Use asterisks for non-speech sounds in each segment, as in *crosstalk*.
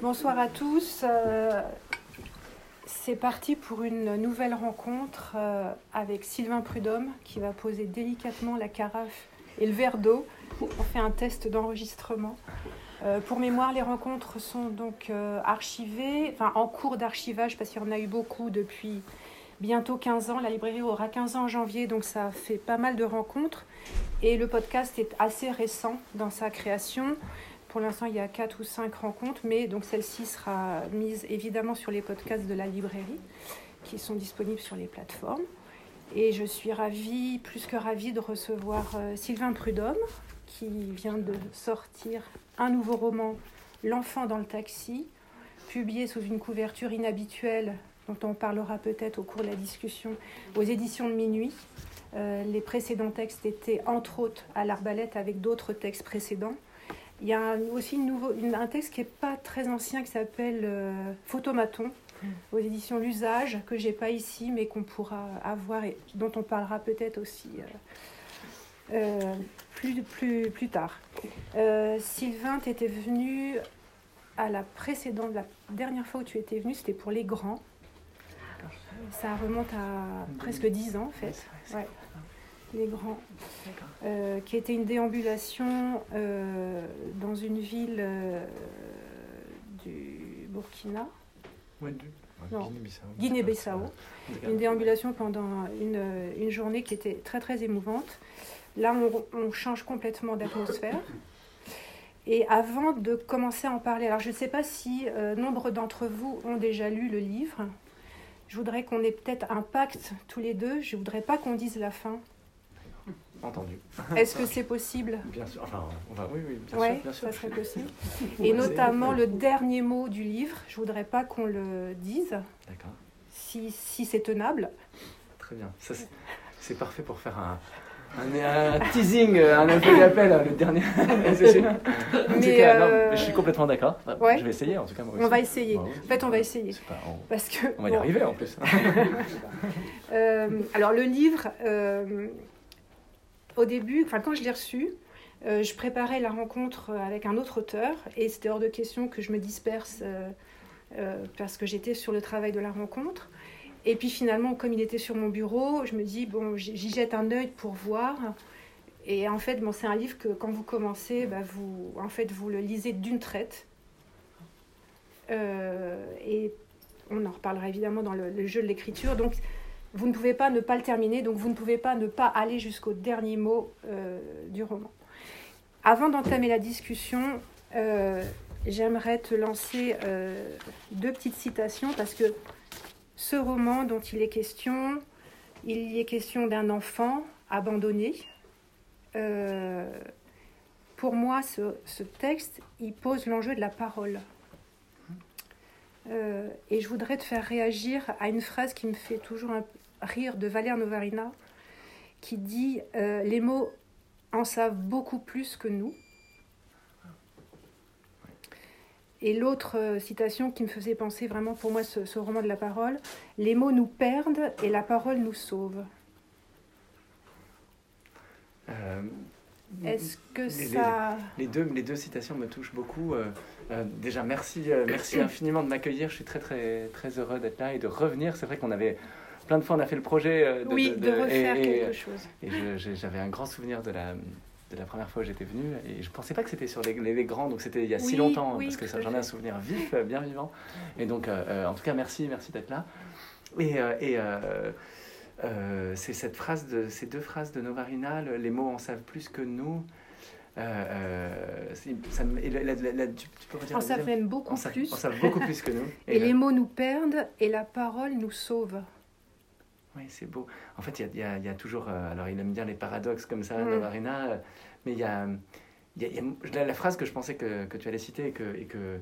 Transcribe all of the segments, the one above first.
Bonsoir à tous. Euh, c'est parti pour une nouvelle rencontre euh, avec Sylvain Prudhomme qui va poser délicatement la carafe et le verre d'eau. On fait un test d'enregistrement. Euh, pour mémoire, les rencontres sont donc archivées, enfin en cours d'archivage parce qu'il y en a eu beaucoup depuis bientôt 15 ans. La librairie aura 15 ans en janvier, donc ça fait pas mal de rencontres. Et le podcast est assez récent dans sa création. Pour l'instant, il y a 4 ou 5 rencontres, mais celle-ci sera mise évidemment sur les podcasts de la librairie qui sont disponibles sur les plateformes. Et je suis ravie, plus que ravie, de recevoir euh, Sylvain Prudhomme qui vient de sortir un nouveau roman, L'enfant dans le taxi, publié sous une couverture inhabituelle dont on parlera peut-être au cours de la discussion, aux éditions de minuit. Euh, les précédents textes étaient entre autres à l'arbalète avec d'autres textes précédents. Il y a aussi un texte qui n'est pas très ancien qui s'appelle euh, Photomaton mm. aux éditions L'Usage, que j'ai pas ici mais qu'on pourra avoir et dont on parlera peut-être aussi euh, plus, plus, plus tard. Sylvain, tu étais venu à la précédente, la dernière fois où tu étais venu, c'était pour les grands. Ça remonte à presque dix ans en fait. Les grands. Euh, qui était une déambulation euh, dans une ville euh, du Burkina. Guinée-Bissau. une déambulation pendant une, une, journée qui était très très émouvante. Là, on, on change complètement d'atmosphère. Et avant de commencer à en parler, alors je ne sais pas si nombre d'entre vous ont déjà lu le livre. Je voudrais qu'on ait peut-être un pacte tous les deux. Je ne voudrais pas qu'on dise la fin. Entendu. Est-ce que c'est possible? Bien sûr. Enfin, on va, oui, oui, bien ouais, sûr, bien ça serait possible. *laughs* Et notamment le dernier mot du livre. Je ne voudrais pas qu'on le dise. D'accord. Si, si c'est tenable. Très bien. C'est parfait pour faire un, un, teasing, un appel d'appel, le dernier. *laughs* mais, euh, je suis complètement d'accord. Je vais essayer en tout cas. Moi aussi. On va essayer. Bah en fait, on va essayer. Parce que, on va y arriver en plus. *laughs* euh, alors, le livre, euh, au début, enfin, quand je l'ai reçu, euh, je préparais la rencontre avec un autre auteur et c'était hors de question que je me disperse parce que j'étais sur le travail de la rencontre. Et puis finalement, comme il était sur mon bureau, je me dis, bon, j'y jette un œil pour voir. Et en fait, c'est un livre que quand vous commencez, bah, vous, en fait, vous le lisez d'une traite. Euh, et on en reparlera évidemment dans le, jeu de l'écriture. Donc, vous ne pouvez pas ne pas le terminer, donc vous ne pouvez pas ne pas aller jusqu'au dernier mot euh, du roman. Avant d'entamer la discussion, euh, j'aimerais te lancer deux petites citations parce que ce roman dont il est question, il y est question d'un enfant abandonné. Euh, pour moi, ce, texte, il pose l'enjeu de la parole. Euh, et je voudrais te faire réagir à une phrase qui me fait toujours rire de Valère Novarina, qui dit euh, Les mots en savent beaucoup plus que nous. Et l'autre euh, citation qui me faisait penser vraiment pour moi ce, roman de la parole, les mots nous perdent et la parole nous sauve. Euh, Est-ce que ça... Les, deux, les deux citations me touchent beaucoup. Euh, déjà, merci, merci *coughs* infiniment de m'accueillir. Je suis très, très, très heureux d'être là et de revenir. C'est vrai qu'on avait plein de fois, on a fait le projet de, oui, de, refaire quelque chose. Et j'avais un grand souvenir de la, de la première fois où j'étais venu. Et je pensais pas que c'était sur les, les, grands, donc c'était il y a si longtemps, parce que j'en ai un souvenir vif, euh, bien vivant. Et donc, euh, euh, en tout cas, merci, merci d'être là. Et, et c'est cette phrase de, ces deux phrases de Novarina, les mots en savent plus que nous. Ça, on savent même beaucoup plus. On savent beaucoup plus que nous. *laughs* Et, les mots nous perdent et la parole nous sauve. Oui, c'est beau. En fait, il y, y a, toujours. Euh, alors, il aime bien les paradoxes comme ça, mm. Navarina, euh, mais il y a, y a, la phrase que je pensais que, que tu allais citer et que, et que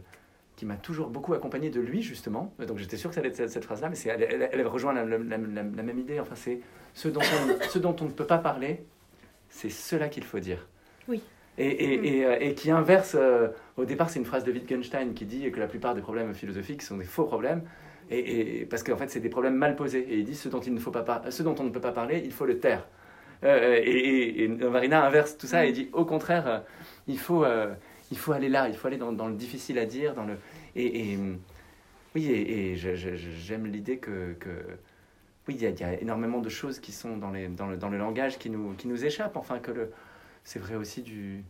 qui m'a toujours beaucoup accompagné de lui, justement. Donc, j'étais sûr que ça allait être cette, phrase-là, mais elle, elle, elle, rejoint la, la, la, même idée. Enfin, c'est ce, ce dont on ne peut pas parler, c'est cela qu'il faut dire. Oui. Et, et, mm. et, euh, et, qui inverse, au départ, c'est une phrase de Wittgenstein qui dit que la plupart des problèmes philosophiques sont des faux problèmes. Et, parce qu'en fait, c'est des problèmes mal posés. Et il dit ce dont, il ne faut pas ce dont on ne peut pas parler, il faut le taire. Euh, et, et, Marina inverse tout ça et dit au contraire, euh, il, faut, euh, il faut aller là, il faut aller dans, dans le difficile à dire, dans le et, et oui et, j'aime l'idée que, que, oui il y, a, énormément de choses qui sont dans, les, dans, le, dans le langage qui nous qui nous échappent, enfin que le c'est vrai aussi du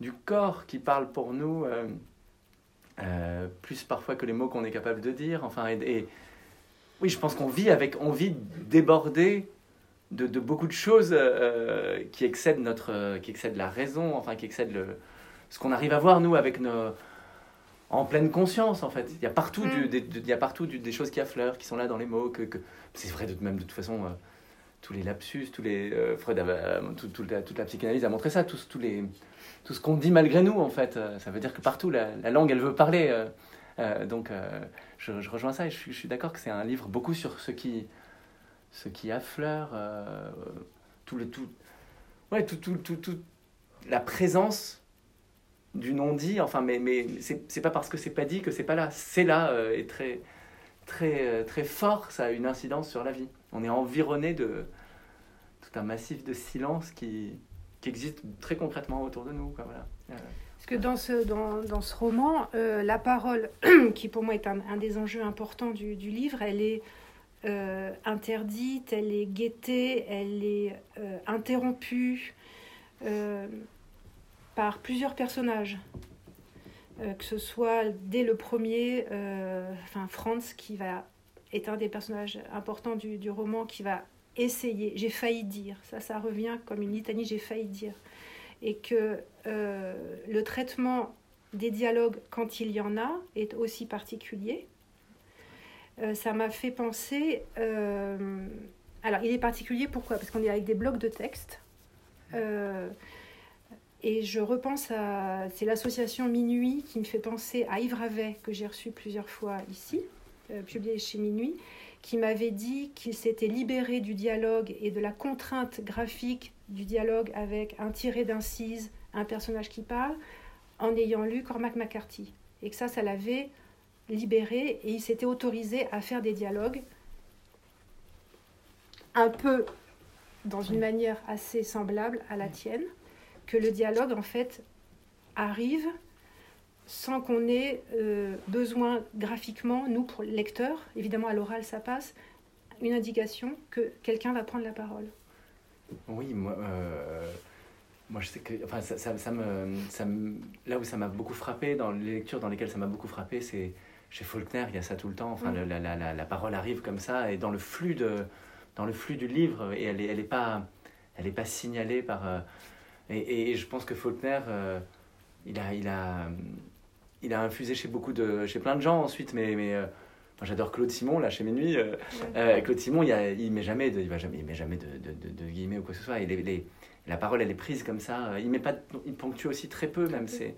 du corps qui parle pour nous. Euh, euh, plus parfois que les mots qu'on est capable de dire. Enfin, et, oui, je pense qu'on vit avec, on vit débordé de, de beaucoup de choses euh, qui excèdent notre, qui excèdent la raison, enfin qui excèdent le, ce qu'on arrive à voir nous avec nos, en pleine conscience en fait. Il y a partout, du, mm. des, il y a partout des choses qui affleurent, qui sont là dans les mots. Que, que c'est vrai de même de toute façon. Euh, tous les lapsus, tous les Freud, toute la psychanalyse a montré ça, tous, tous les, tout ce qu'on dit malgré nous, en fait. Euh, ça veut dire que partout, la, langue, elle veut parler. Euh, euh, donc, je, rejoins ça et je, suis d'accord que c'est un livre beaucoup sur ce qui, ce qui affleure tout le tout, ouais, tout, tout, tout, tout, la présence du non-dit. Enfin, mais, mais c'est pas parce que c'est pas dit que c'est pas là. C'est là et très, très, très fort. Ça a une incidence sur la vie. On est environné de tout un massif de silence qui, existe très concrètement autour de nous. Euh, Parce que dans ce, dans, dans ce roman, euh, la parole, *clears throat* qui pour moi est un, un des enjeux importants du, du livre, elle est euh, interdite, elle est guettée, elle est interrompue par plusieurs personnages. que ce soit dès le premier, enfin Franz qui va est un des personnages importants du, roman qui va essayer, j'ai failli dire, ça, ça revient comme une litanie, j'ai failli dire, et que euh, le traitement des dialogues, quand il y en a, est aussi particulier. Euh, ça m'a fait penser. Euh, alors, il est particulier pourquoi? Parce qu'on est avec des blocs de texte. et je repense à. C'est l'association Minuit qui me fait penser à Yves Ravet, que j'ai reçu plusieurs fois ici, publié chez Minuit, qui m'avait dit qu'il s'était libéré du dialogue et de la contrainte graphique du dialogue avec un tiré d'incise, un personnage qui parle, en ayant lu Cormac McCarthy. Et que ça, ça l'avait libéré et il s'était autorisé à faire des dialogues un peu dans une manière assez semblable à la tienne, que le dialogue en fait arrive sans qu'on ait euh, besoin graphiquement, nous, pour le lecteur, évidemment à l'oral ça passe, une indication que quelqu'un va prendre la parole. Oui, moi, euh, moi je sais que enfin, ça, ça, me, ça me, là où ça m'a beaucoup frappé, dans les lectures dans lesquelles ça m'a beaucoup frappé, c'est chez Faulkner, il y a ça tout le temps, enfin, la, la, la, la, parole arrive comme ça, et dans le flux, de, dans le flux du livre, et elle n'est elle est pas, elle est pas signalée par... Euh, et, et, je pense que Faulkner, il a... Il a il a infusé chez beaucoup de, chez plein de gens ensuite, mais, mais euh, j'adore Claude Simon là chez Minuit. Euh, euh, Claude Simon, il, a, il met jamais de, il va jamais, il met jamais de, de, de, guillemets ou quoi que ce soit. Et les, la parole, elle est prise comme ça. Il met pas, il ponctue aussi très peu même. C'est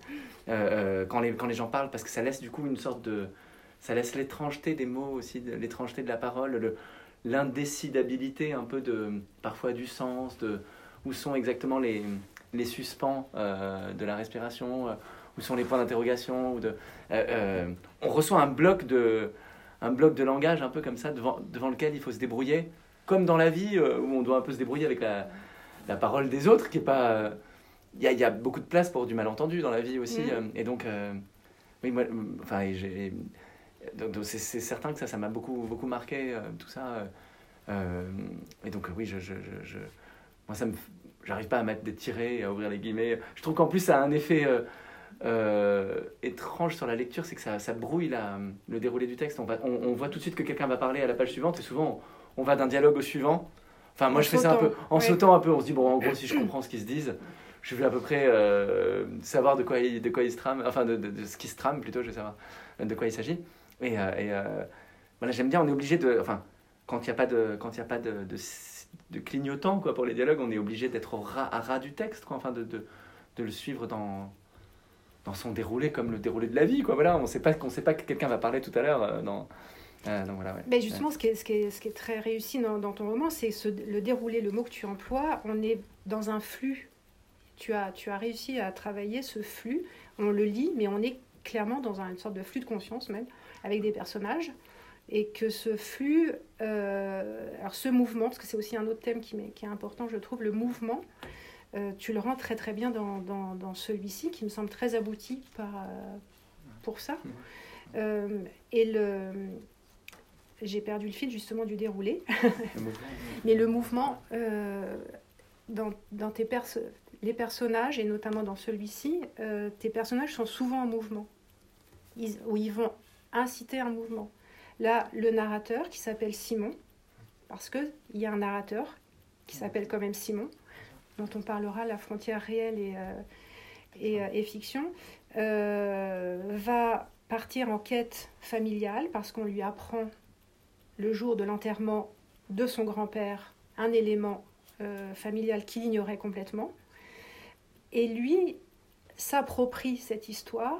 quand les quand les gens parlent parce que ça laisse du coup une sorte de, ça laisse l'étrangeté des mots aussi, l'étrangeté de la parole, le l'indécidabilité un peu de parfois du sens, de où sont exactement les les suspens de la respiration où sont les points d'interrogation ou de, euh, euh, on reçoit un bloc de un bloc de langage un peu comme ça devant, devant lequel il faut se débrouiller comme dans la vie euh, où on doit un peu se débrouiller avec la, la parole des autres qui est pas il y a, y a, beaucoup de place pour du malentendu dans la vie aussi mm. et donc oui moi enfin j'ai donc c'est certain que ça ça m'a beaucoup beaucoup marqué tout ça et donc oui je, je, je, moi ça me j'arrive pas à mettre des tirés à ouvrir les guillemets je trouve qu'en plus ça a un effet euh, étrange sur la lecture, c'est que ça, ça brouille la, le déroulé du texte. On, va, on, voit tout de suite que quelqu'un va parler à la page suivante et souvent on, va d'un dialogue au suivant. Enfin, moi je fais ça un peu en sautant un peu. On se dit, bon, en gros, si je *clears throat* comprends ce qu'ils se disent, je vais à peu près euh, savoir de quoi, il, de quoi il se trame, enfin de, de, ce qui se trame plutôt, je vais savoir de quoi il s'agit. Et, euh, et voilà, j'aime bien, on est obligé de. Enfin, quand il n'y a pas de, quand il y a pas de, de, clignotant quoi, pour les dialogues, on est obligé d'être à ras du texte, quoi, enfin de, de, de le suivre dans dans son déroulé comme le déroulé de la vie. Quoi. Voilà, on ne sait pas qu'on sait pas que quelqu'un va parler tout à l'heure. Euh, dans, euh, voilà, Mais justement, ce, qui est, ce, qui est, ce qui est très réussi dans, dans ton roman, c'est le déroulé, le mot que tu emploies. On est dans un flux. Tu as, tu as réussi à travailler ce flux. On le lit, mais on est clairement dans une sorte de flux de conscience même, avec des personnages. Et que ce flux, euh, alors ce mouvement, parce que c'est aussi un autre thème qui, qui, est important, je trouve, le mouvement, tu le rends très très bien dans, dans, celui-ci, qui me semble très abouti par, pour ça. et le, j'ai perdu le fil justement du déroulé. *laughs* Mais le mouvement, dans, dans, tes les personnages, et notamment dans celui-ci, tes personnages sont souvent en mouvement, ils, où ils vont inciter un mouvement. Là, le narrateur qui s'appelle Simon, parce qu'il y a un narrateur qui s'appelle quand même Simon, dont on parlera, la frontière réelle et, euh, euh, et, fiction, euh, va partir en quête familiale parce qu'on lui apprend le jour de l'enterrement de son grand-père un élément familial qu'il ignorait complètement. Et lui s'approprie cette histoire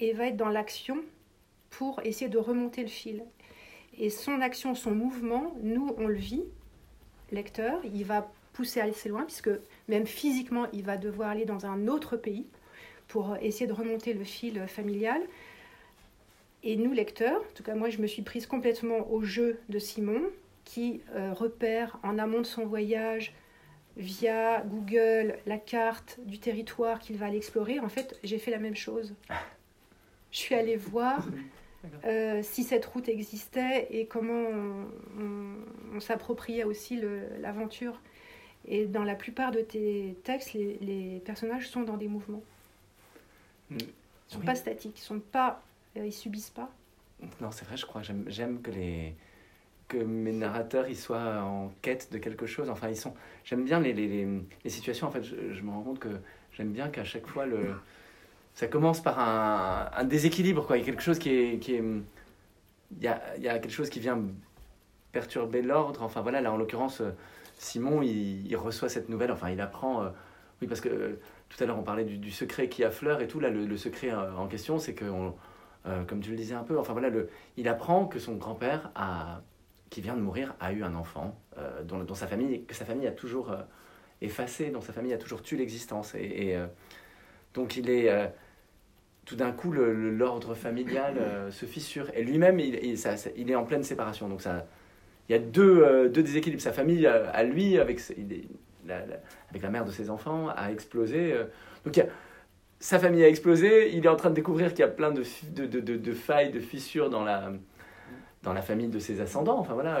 et va être dans l'action pour essayer de remonter le fil. Et son action, son mouvement, nous, on le vit, lecteur, il va pousser assez loin, puisque même physiquement, il va devoir aller dans un autre pays pour essayer de remonter le fil familial. Et nous, lecteurs, en tout cas moi, je me suis prise complètement au jeu de Simon, qui euh, repère en amont de son voyage, via Google, la carte du territoire qu'il va aller explorer. En fait, j'ai fait la même chose. Je suis allée voir euh, si cette route existait et comment on, s'appropriait aussi l'aventure. Et dans la plupart de tes textes, les, personnages sont dans des mouvements. Mm. Ils ne sont pas statiques, ils sont pas, euh, ils subissent pas. Non, c'est vrai, je crois. J'aime que les que mes narrateurs ils soient en quête de quelque chose. Enfin, ils sont. J'aime bien les, les, les, situations. En fait, je, je me rends compte que j'aime bien qu'à chaque fois le ça commence par un, un, déséquilibre, quoi. Il y a quelque chose qui est. Qui est il, y a, il y a quelque chose qui vient perturber l'ordre. Enfin voilà, là en l'occurrence, Simon, il, reçoit cette nouvelle, enfin il apprend. Euh, oui, parce que euh, tout à l'heure on parlait du, secret qui affleure et tout. Là, le, secret euh, en question, c'est que, comme tu le disais un peu, enfin voilà, il apprend que son grand-père, qui vient de mourir, a eu un enfant dont, sa famille, que sa famille a toujours effacé, dont sa famille a toujours tué l'existence. Et, donc il est tout d'un coup, l'ordre familial se fissure. Et lui-même, il, il, est en pleine séparation. Donc, ça, il y a deux, euh, deux déséquilibres. Sa famille, euh, à lui, avec, la, avec la mère de ses enfants, a explosé. donc, sa famille a explosé. Il est en train de découvrir qu'il y a plein de, de, de, failles, de fissures dans la, dans la famille de ses ascendants. Enfin, voilà.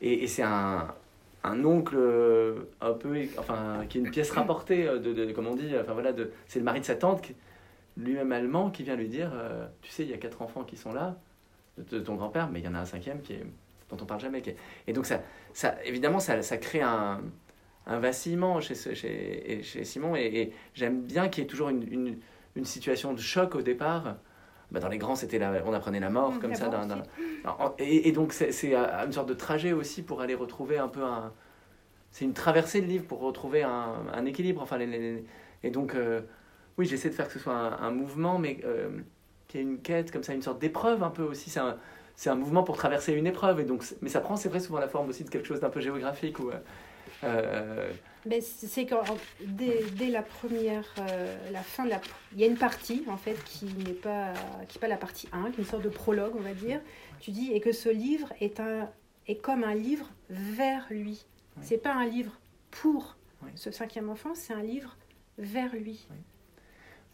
Et, c'est un, un oncle un peu enfin qui est une pièce rapportée de, comme on dit enfin voilà c'est le mari de sa tante lui-même allemand qui vient lui dire euh, Tu sais, il y a quatre enfants qui sont là, de, ton grand-père, mais il y en a un cinquième qui est, dont on parle jamais. Et donc, ça, ça, évidemment, ça, ça crée un, un vacillement chez, chez, chez Simon. Et, j'aime bien qu'il y ait toujours une, une, une, situation de choc au départ. Bah, dans les grands, c'était on apprenait la mort, mmh, comme ça. et, et, donc, c'est une sorte de trajet aussi pour aller retrouver un peu un. C'est une traversée de livre pour retrouver un, un équilibre. Enfin, les, et donc. Euh, oui, j'essaie de faire que ce soit un, mouvement, mais euh, qui ait une quête, comme ça, une sorte d'épreuve un peu aussi. C'est un, c'est un mouvement pour traverser une épreuve. Et donc, mais ça prend, c'est vrai, souvent la forme aussi de quelque chose d'un peu géographique. Ou, euh, euh, mais c'est que dès, dès, la première, la fin de la, il y a une partie en fait qui n'est pas, qui pas la partie 1, qui est une sorte de prologue, on va dire. Tu dis et que ce livre est un, est comme un livre vers lui. C'est pas un livre pour ce cinquième enfant, c'est un livre vers lui.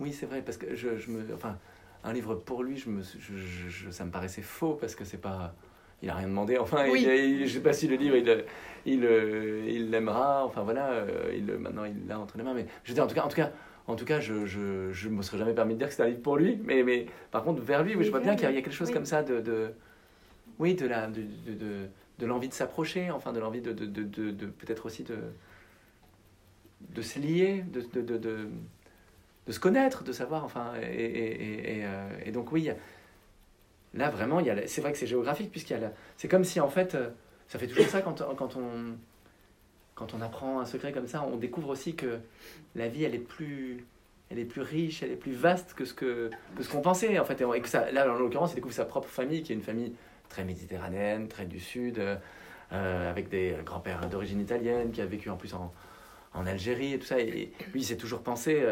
Oui, c'est vrai, parce que je, je, me. Enfin, un livre pour lui, je me, je, ça me paraissait faux parce que c'est pas. Il a rien demandé. Enfin, je il, je sais pas si le livre, il, il, il l'aimera. Enfin voilà, il, maintenant il l'a entre les mains. Mais je veux dire, en tout cas, en tout cas, en tout cas, je, je, je me serais jamais permis de dire que c'était un livre pour lui. Mais, mais par contre, vers lui, oui, je vois bien qu'il y, a quelque chose comme ça de, de, oui, de la, de, de, de l'envie de s'approcher. Enfin, de l'envie de, de, de, de peut-être aussi de, de se lier, de, de, se connaître, de savoir, enfin, et, et, et, euh, donc oui, là vraiment, il y a, c'est vrai que c'est géographique, puisqu'il y a, c'est comme si en fait, euh, ça fait toujours ça quand, quand, on, quand on apprend un secret comme ça, on découvre aussi que la vie, elle est plus, elle est plus riche, elle est plus vaste que ce que, que ce qu'on pensait, en fait, et que ça, là, en l'occurrence, il découvre sa propre famille, qui est une famille très méditerranéenne, très du sud, euh, avec des grands-pères d'origine italienne, qui a vécu en plus en, en Algérie et tout ça, et lui, il s'est toujours pensé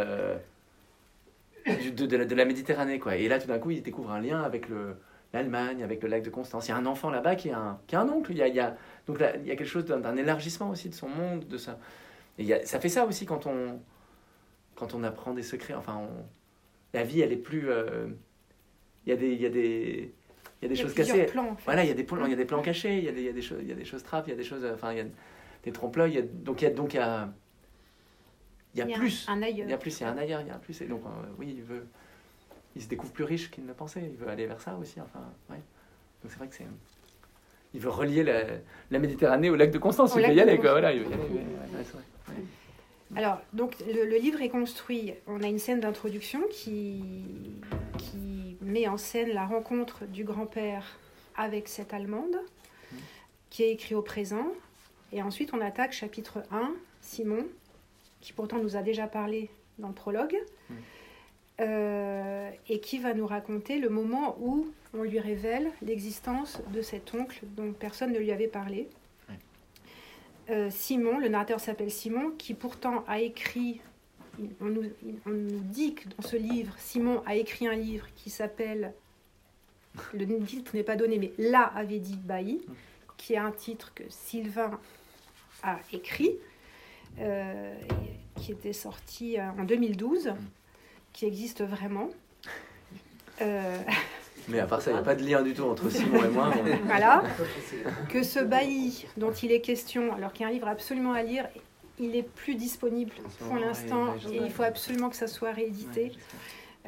de, de, la, Méditerranée. Quoi. Et là, tout d'un coup, il découvre un lien avec le, l'Allemagne, avec le lac de Constance. Il y a un enfant là-bas qui, est un, qui a un oncle. Il y a, il y a, donc là, il y a quelque chose d'un, élargissement aussi de son monde, de ça. Et ça fait ça aussi quand on, quand on apprend des secrets. Enfin, la vie, elle est plus. Euh, il y a des, il y a des, il y a des choses cassées. Plans, Voilà, il y a des plans, il y a des plans cachés, il y a des, il y a des choses, il y a des choses trappes, il y a des choses, enfin, il y a des trompe-l'œil. Donc il y a, donc il y a, il y a plus. Un ailleurs. Il y a plus, il y a un ailleurs, il y a plus. Et donc, euh, oui, il veut, il se découvre plus riche qu'il ne pensait. Il veut aller vers ça aussi. Enfin, ouais. Donc c'est vrai que c'est. Il veut relier la, la, Méditerranée au lac de Constance. il veut y aller, quoi. Voilà, il veut y aller. Alors, donc, le, livre est construit. On a une scène d'introduction qui, qui met en scène la rencontre du grand-père avec cette Allemande, qui est écrit au présent. Et ensuite, on attaque chapitre 1, Simon, qui pourtant nous a déjà parlé dans le prologue, euh, et qui va nous raconter le moment où on lui révèle l'existence de cet oncle dont personne ne lui avait parlé. Euh, Simon, le narrateur s'appelle Simon, qui pourtant a écrit, on nous, dit que dans ce livre, Simon a écrit un livre qui s'appelle, le titre n'est pas donné, mais Là avait dit Bailly, qui est un titre que Sylvain a écrit, euh, qui était sorti euh, en 2012, qui existe vraiment. *laughs* Mais à part ça, il n'y a pas de lien du tout entre Simon et moi. *laughs* Voilà. Que ce bailli dont il est question, alors qu'il y a un livre absolument à lire, il est plus disponible pour l'instant et il faut absolument que ça soit réédité.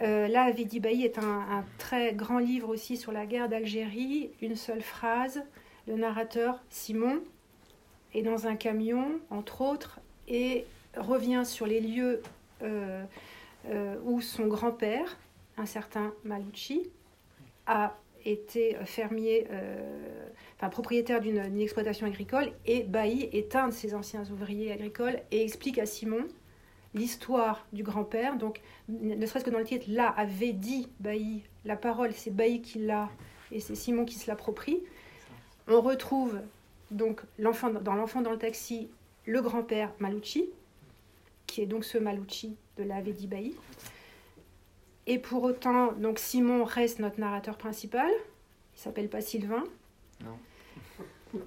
Euh, là, Avedi Bailly est un, très grand livre aussi sur la guerre d'Algérie. Une seule phrase. Le narrateur, Simon, est dans un camion, entre autres, et revient sur les lieux euh, euh, où son grand-père, un certain Malucci, a été fermier, euh, enfin propriétaire d'une exploitation agricole, et Bailly est un de ses anciens ouvriers agricoles et explique à Simon l'histoire du grand-père. Donc, ne serait-ce que dans le titre, là avait dit Bailly, la parole, c'est Bailly qui l'a, et c'est Simon qui se l'approprie. On retrouve donc l'enfant dans l'enfant dans le taxi, le grand-père Malucci, qui est donc ce Malucci de la Bailly. Et pour autant, donc Simon reste notre narrateur principal. Il s'appelle pas Sylvain. Non. *laughs*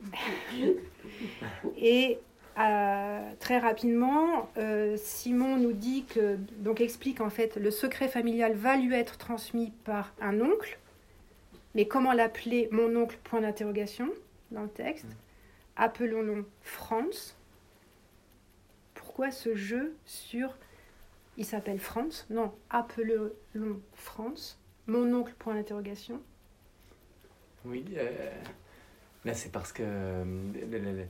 Et euh, très rapidement, euh, Simon nous dit que, donc explique en fait, le secret familial va lui être transmis par un oncle. Mais comment l'appeler mon oncle? Point d'interrogation dans le texte. Mm. Appelons-le Franz. Pourquoi ce jeu sur il s'appelle Franz. Non, appelons Franz. Mon oncle, point d'interrogation. Oui, euh, là c'est parce que. Euh,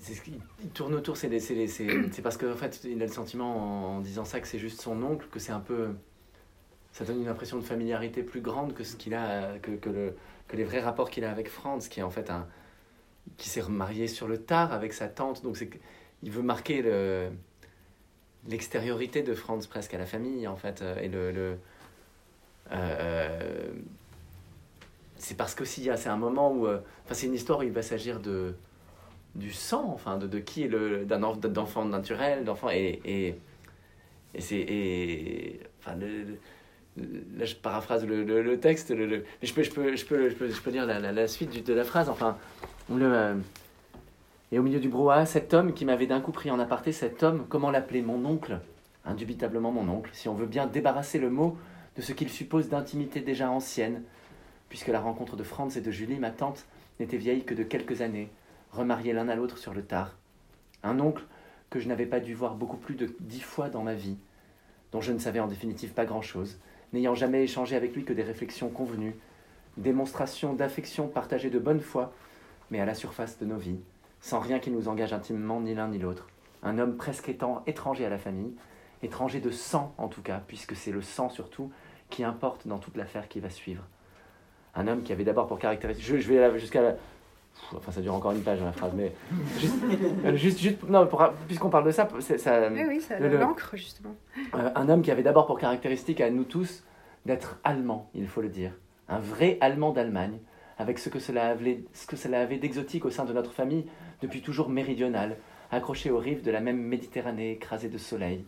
ce il tourne autour, c'est parce qu'en en fait, il a le sentiment en, disant ça que c'est juste son oncle, que c'est un peu. Ça donne une impression de familiarité plus grande que ce qu'il a, que, que les vrais rapports qu'il a avec Franz, qui est en fait un. qui s'est remarié sur le tard avec sa tante. Donc c'est il veut marquer le l'extériorité de Franz presque à la famille, en fait. Euh, et le. le euh, c'est parce que si c'est un moment où. Euh, enfin, c'est une histoire où il va s'agir de du sang, enfin, de, de qui est le. d'un d'enfant naturel, d'enfant. Et, et, et c'est. Et, enfin, là, je paraphrase le, le, texte, le, mais je peux, je, peux, je, peux, je, peux, je peux dire la, la, suite de la phrase. Enfin, le. Et au milieu du brouhaha, cet homme qui m'avait d'un coup pris en aparté, cet homme, comment l'appeler Mon oncle? Indubitablement mon oncle, si on veut bien débarrasser le mot de ce qu'il suppose d'intimité déjà ancienne, puisque la rencontre de Franz et de Julie, ma tante, n'était vieille que de quelques années, remariés l'un à l'autre sur le tard. Un oncle que je n'avais pas dû voir beaucoup plus de dix fois dans ma vie, dont je ne savais en définitive pas grand-chose, n'ayant jamais échangé avec lui que des réflexions convenues, démonstrations d'affection partagées de bonne foi, mais à la surface de nos vies sans rien qui nous engage intimement ni l'un ni l'autre. Un homme presque étant étranger à la famille, étranger de sang en tout cas, puisque c'est le sang surtout qui importe dans toute l'affaire qui va suivre. Un homme qui avait d'abord pour caractéristique. Je, je vais jusqu'à la. Enfin, ça dure encore une page dans la phrase, mais. Juste, juste, non, puisqu'on parle de ça. ça oui, oui, ça l'encre, justement. Euh, un homme qui avait d'abord pour caractéristique à nous tous d'être allemand, il faut le dire. Un vrai allemand d'Allemagne, avec ce que cela avait, ce que cela avait d'exotique au sein de notre famille, depuis toujours méridionale, accrochée aux rives de la même Méditerranée écrasée de soleil,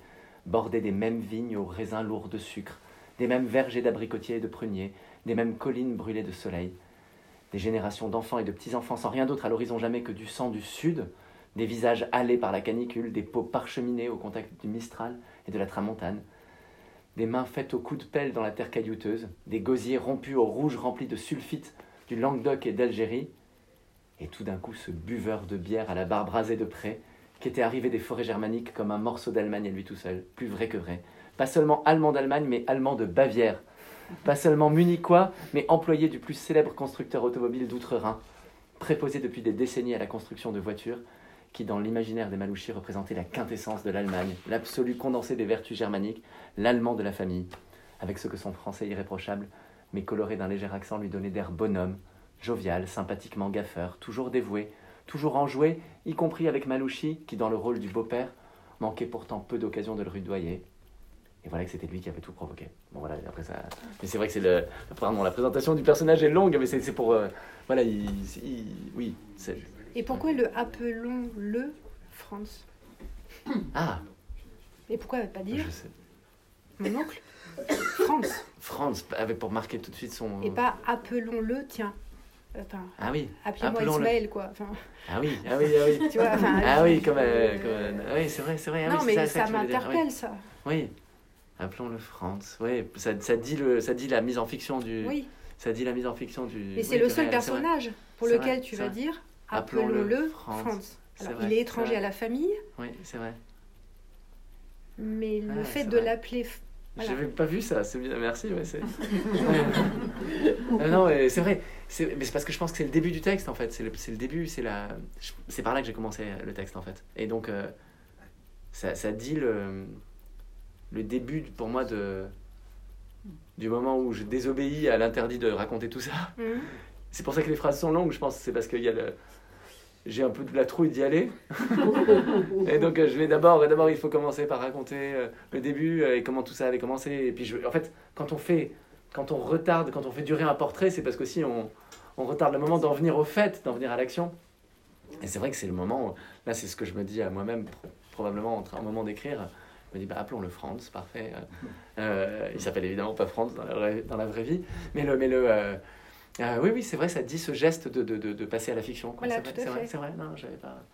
bordée des mêmes vignes aux raisins lourds de sucre, des mêmes vergers d'abricotiers et de pruniers, des mêmes collines brûlées de soleil. Des générations d'enfants et de petits-enfants sans rien d'autre à l'horizon jamais que du sang du sud, des visages hâlés par la canicule, des peaux parcheminées au contact du Mistral et de la Tramontane, des mains faites au coup de pelle dans la terre caillouteuse, des gosiers rompus au rouge remplis de sulfite du Languedoc et d'Algérie, et tout d'un coup ce buveur de bière à la barbe rasée de près, qui était arrivé des forêts germaniques comme un morceau d'Allemagne à lui tout seul, plus vrai que vrai, pas seulement allemand d'Allemagne, mais allemand de Bavière, pas seulement munichois, mais employé du plus célèbre constructeur automobile d'Outre-Rhin, préposé depuis des décennies à la construction de voitures, qui dans l'imaginaire des Malouchis représentait la quintessence de l'Allemagne, l'absolu condensé des vertus germaniques, l'allemand de la famille, avec ce que son français irréprochable, mais coloré d'un léger accent, lui donnait d'air bonhomme, jovial, sympathiquement gaffeur, toujours dévoué, toujours enjoué, y compris avec Malouchi, qui dans le rôle du beau-père manquait pourtant peu d'occasions de le rudoyer. Et voilà que c'était lui qui avait tout provoqué. Bon voilà, après ça. Mais c'est vrai que c'est le. Pardon, la présentation du personnage est longue, mais c'est pour. Euh, voilà, il, oui. Et pourquoi le appelons-le Franz? Ah Et pourquoi pas dire? Je sais. Mon oncle? Franz. Franz, pour marquer tout de suite son. Et pas appelons-le, tiens. Enfin, ah oui. Appelez-moi Ismaël, quoi. Enfin... Ah oui, ah oui, ah oui. *laughs* tu vois, enfin, ah oui, comme. Euh, comme ah oui, c'est vrai, c'est vrai. Ah non, mais ça, ça m'interpelle, ça. Oui. Appelons-le Franz. Oui, ça, ça, dit le, ça dit la mise en fiction du. Oui. Ça dit la mise en fiction du. Et c'est le seul personnage pour lequel tu vas dire appelons-le. Alors, il est étranger à la famille. Oui, c'est vrai. Mais le fait de l'appeler je J'avais pas vu ça, c'est bien, merci. Ouais, c'est... *laughs* *laughs* non, c'est vrai, mais c'est parce que je pense que c'est le début du texte en fait. C'est le, le, début, c'est la, c'est par là que j'ai commencé le texte en fait. Et donc, euh, ça, ça, dit le, le début pour moi de, du moment où je désobéis à l'interdit de raconter tout ça. Mmh. C'est pour ça que les phrases sont longues, je pense. C'est parce qu'il y a le, j'ai un peu de la trouille d'y aller. *laughs* et donc, euh, je vais d'abord, d'abord, il faut commencer par raconter euh, le début euh, et comment tout ça avait commencé. Et puis, je, en fait, quand on fait, quand on retarde, quand on fait durer un portrait, c'est parce qu'aussi on, on retarde le moment d'en venir au fait, d'en venir à l'action. Et c'est vrai que c'est le moment, là, c'est ce que je me dis à moi-même, probablement au moment d'écrire. Je me dis, bah, appelons-le Franz, parfait. il s'appelle évidemment pas Franz dans la vraie, dans la vraie vie, mais le, mais le, ah oui, oui, c'est vrai, ça dit ce geste de, de, de, passer à la fiction. Voilà, c'est vrai, c'est vrai, non, j'avais pas.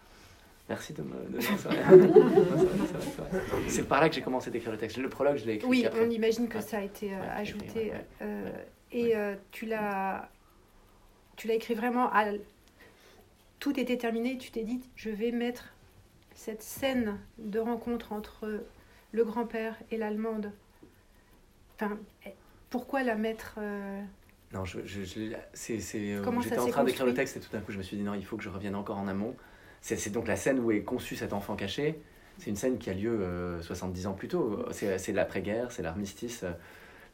Merci de me. c'est par là que j'ai commencé d'écrire le texte. Le prologue, je l'ai écrit. Oui, on imagine que ça a été euh, ajouté. Euh, et euh, tu l'as, tu l'as écrit vraiment à. Tout était terminé. Tu t'es dit, je vais mettre cette scène de rencontre entre le grand-père et l'allemande. Enfin, pourquoi la mettre non, je, je, c'est, c'est, j'étais en train d'écrire le texte et tout d'un coup je me suis dit non, il faut que je revienne encore en amont. C'est, donc la scène où est conçu cet enfant caché. C'est une scène qui a lieu 70 euh, ans plus tôt. C'est, l'après-guerre, c'est l'armistice.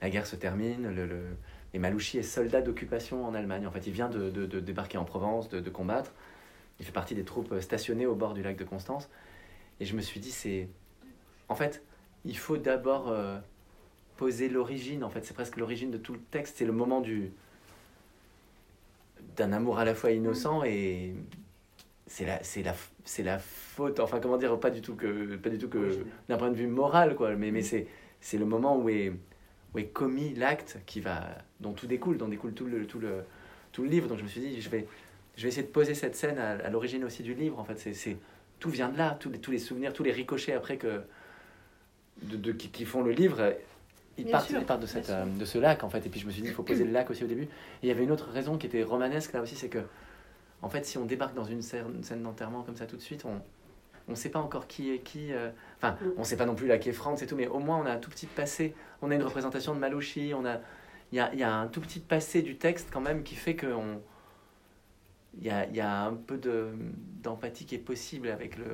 La guerre se termine. Le. Et Malouchi est soldat d'occupation en Allemagne. En fait, il vient de, de, débarquer en Provence, de, combattre. Il fait partie des troupes stationnées au bord du lac de Constance. Et je me suis dit, c'est. En fait, il faut d'abord. Euh, poser l'origine, en fait, c'est presque l'origine de tout le texte, c'est le moment du d'un amour à la fois innocent et c'est la c'est la c'est la faute enfin comment dire pas du tout que pas du tout que d'un point de vue moral quoi mais mais c'est c'est le moment où est où est commis l'acte qui va dont tout découle dont découle tout le tout le tout le livre donc je me suis dit je vais je vais essayer de poser cette scène à, l'origine aussi du livre en fait c'est tout vient de là tous les, tous les souvenirs tous les ricochets après que de, de qui, qui, font le livre il part, de, cette, euh, de ce lac, en fait. Et puis je me suis dit, il faut poser le lac aussi au début. Et il y avait une autre raison qui était romanesque, là aussi, c'est que, en fait, si on débarque dans une scène, scène d'enterrement comme ça tout de suite, on ne sait pas encore qui est qui. Euh, enfin, on ne sait pas non plus là qui est Franck, c'est tout, mais au moins on a un tout petit passé. On a une représentation de Malouchi, on a, il y a, y a, un tout petit passé du texte quand même qui fait qu'on il y a, y a, un peu d'empathie qui est possible avec le.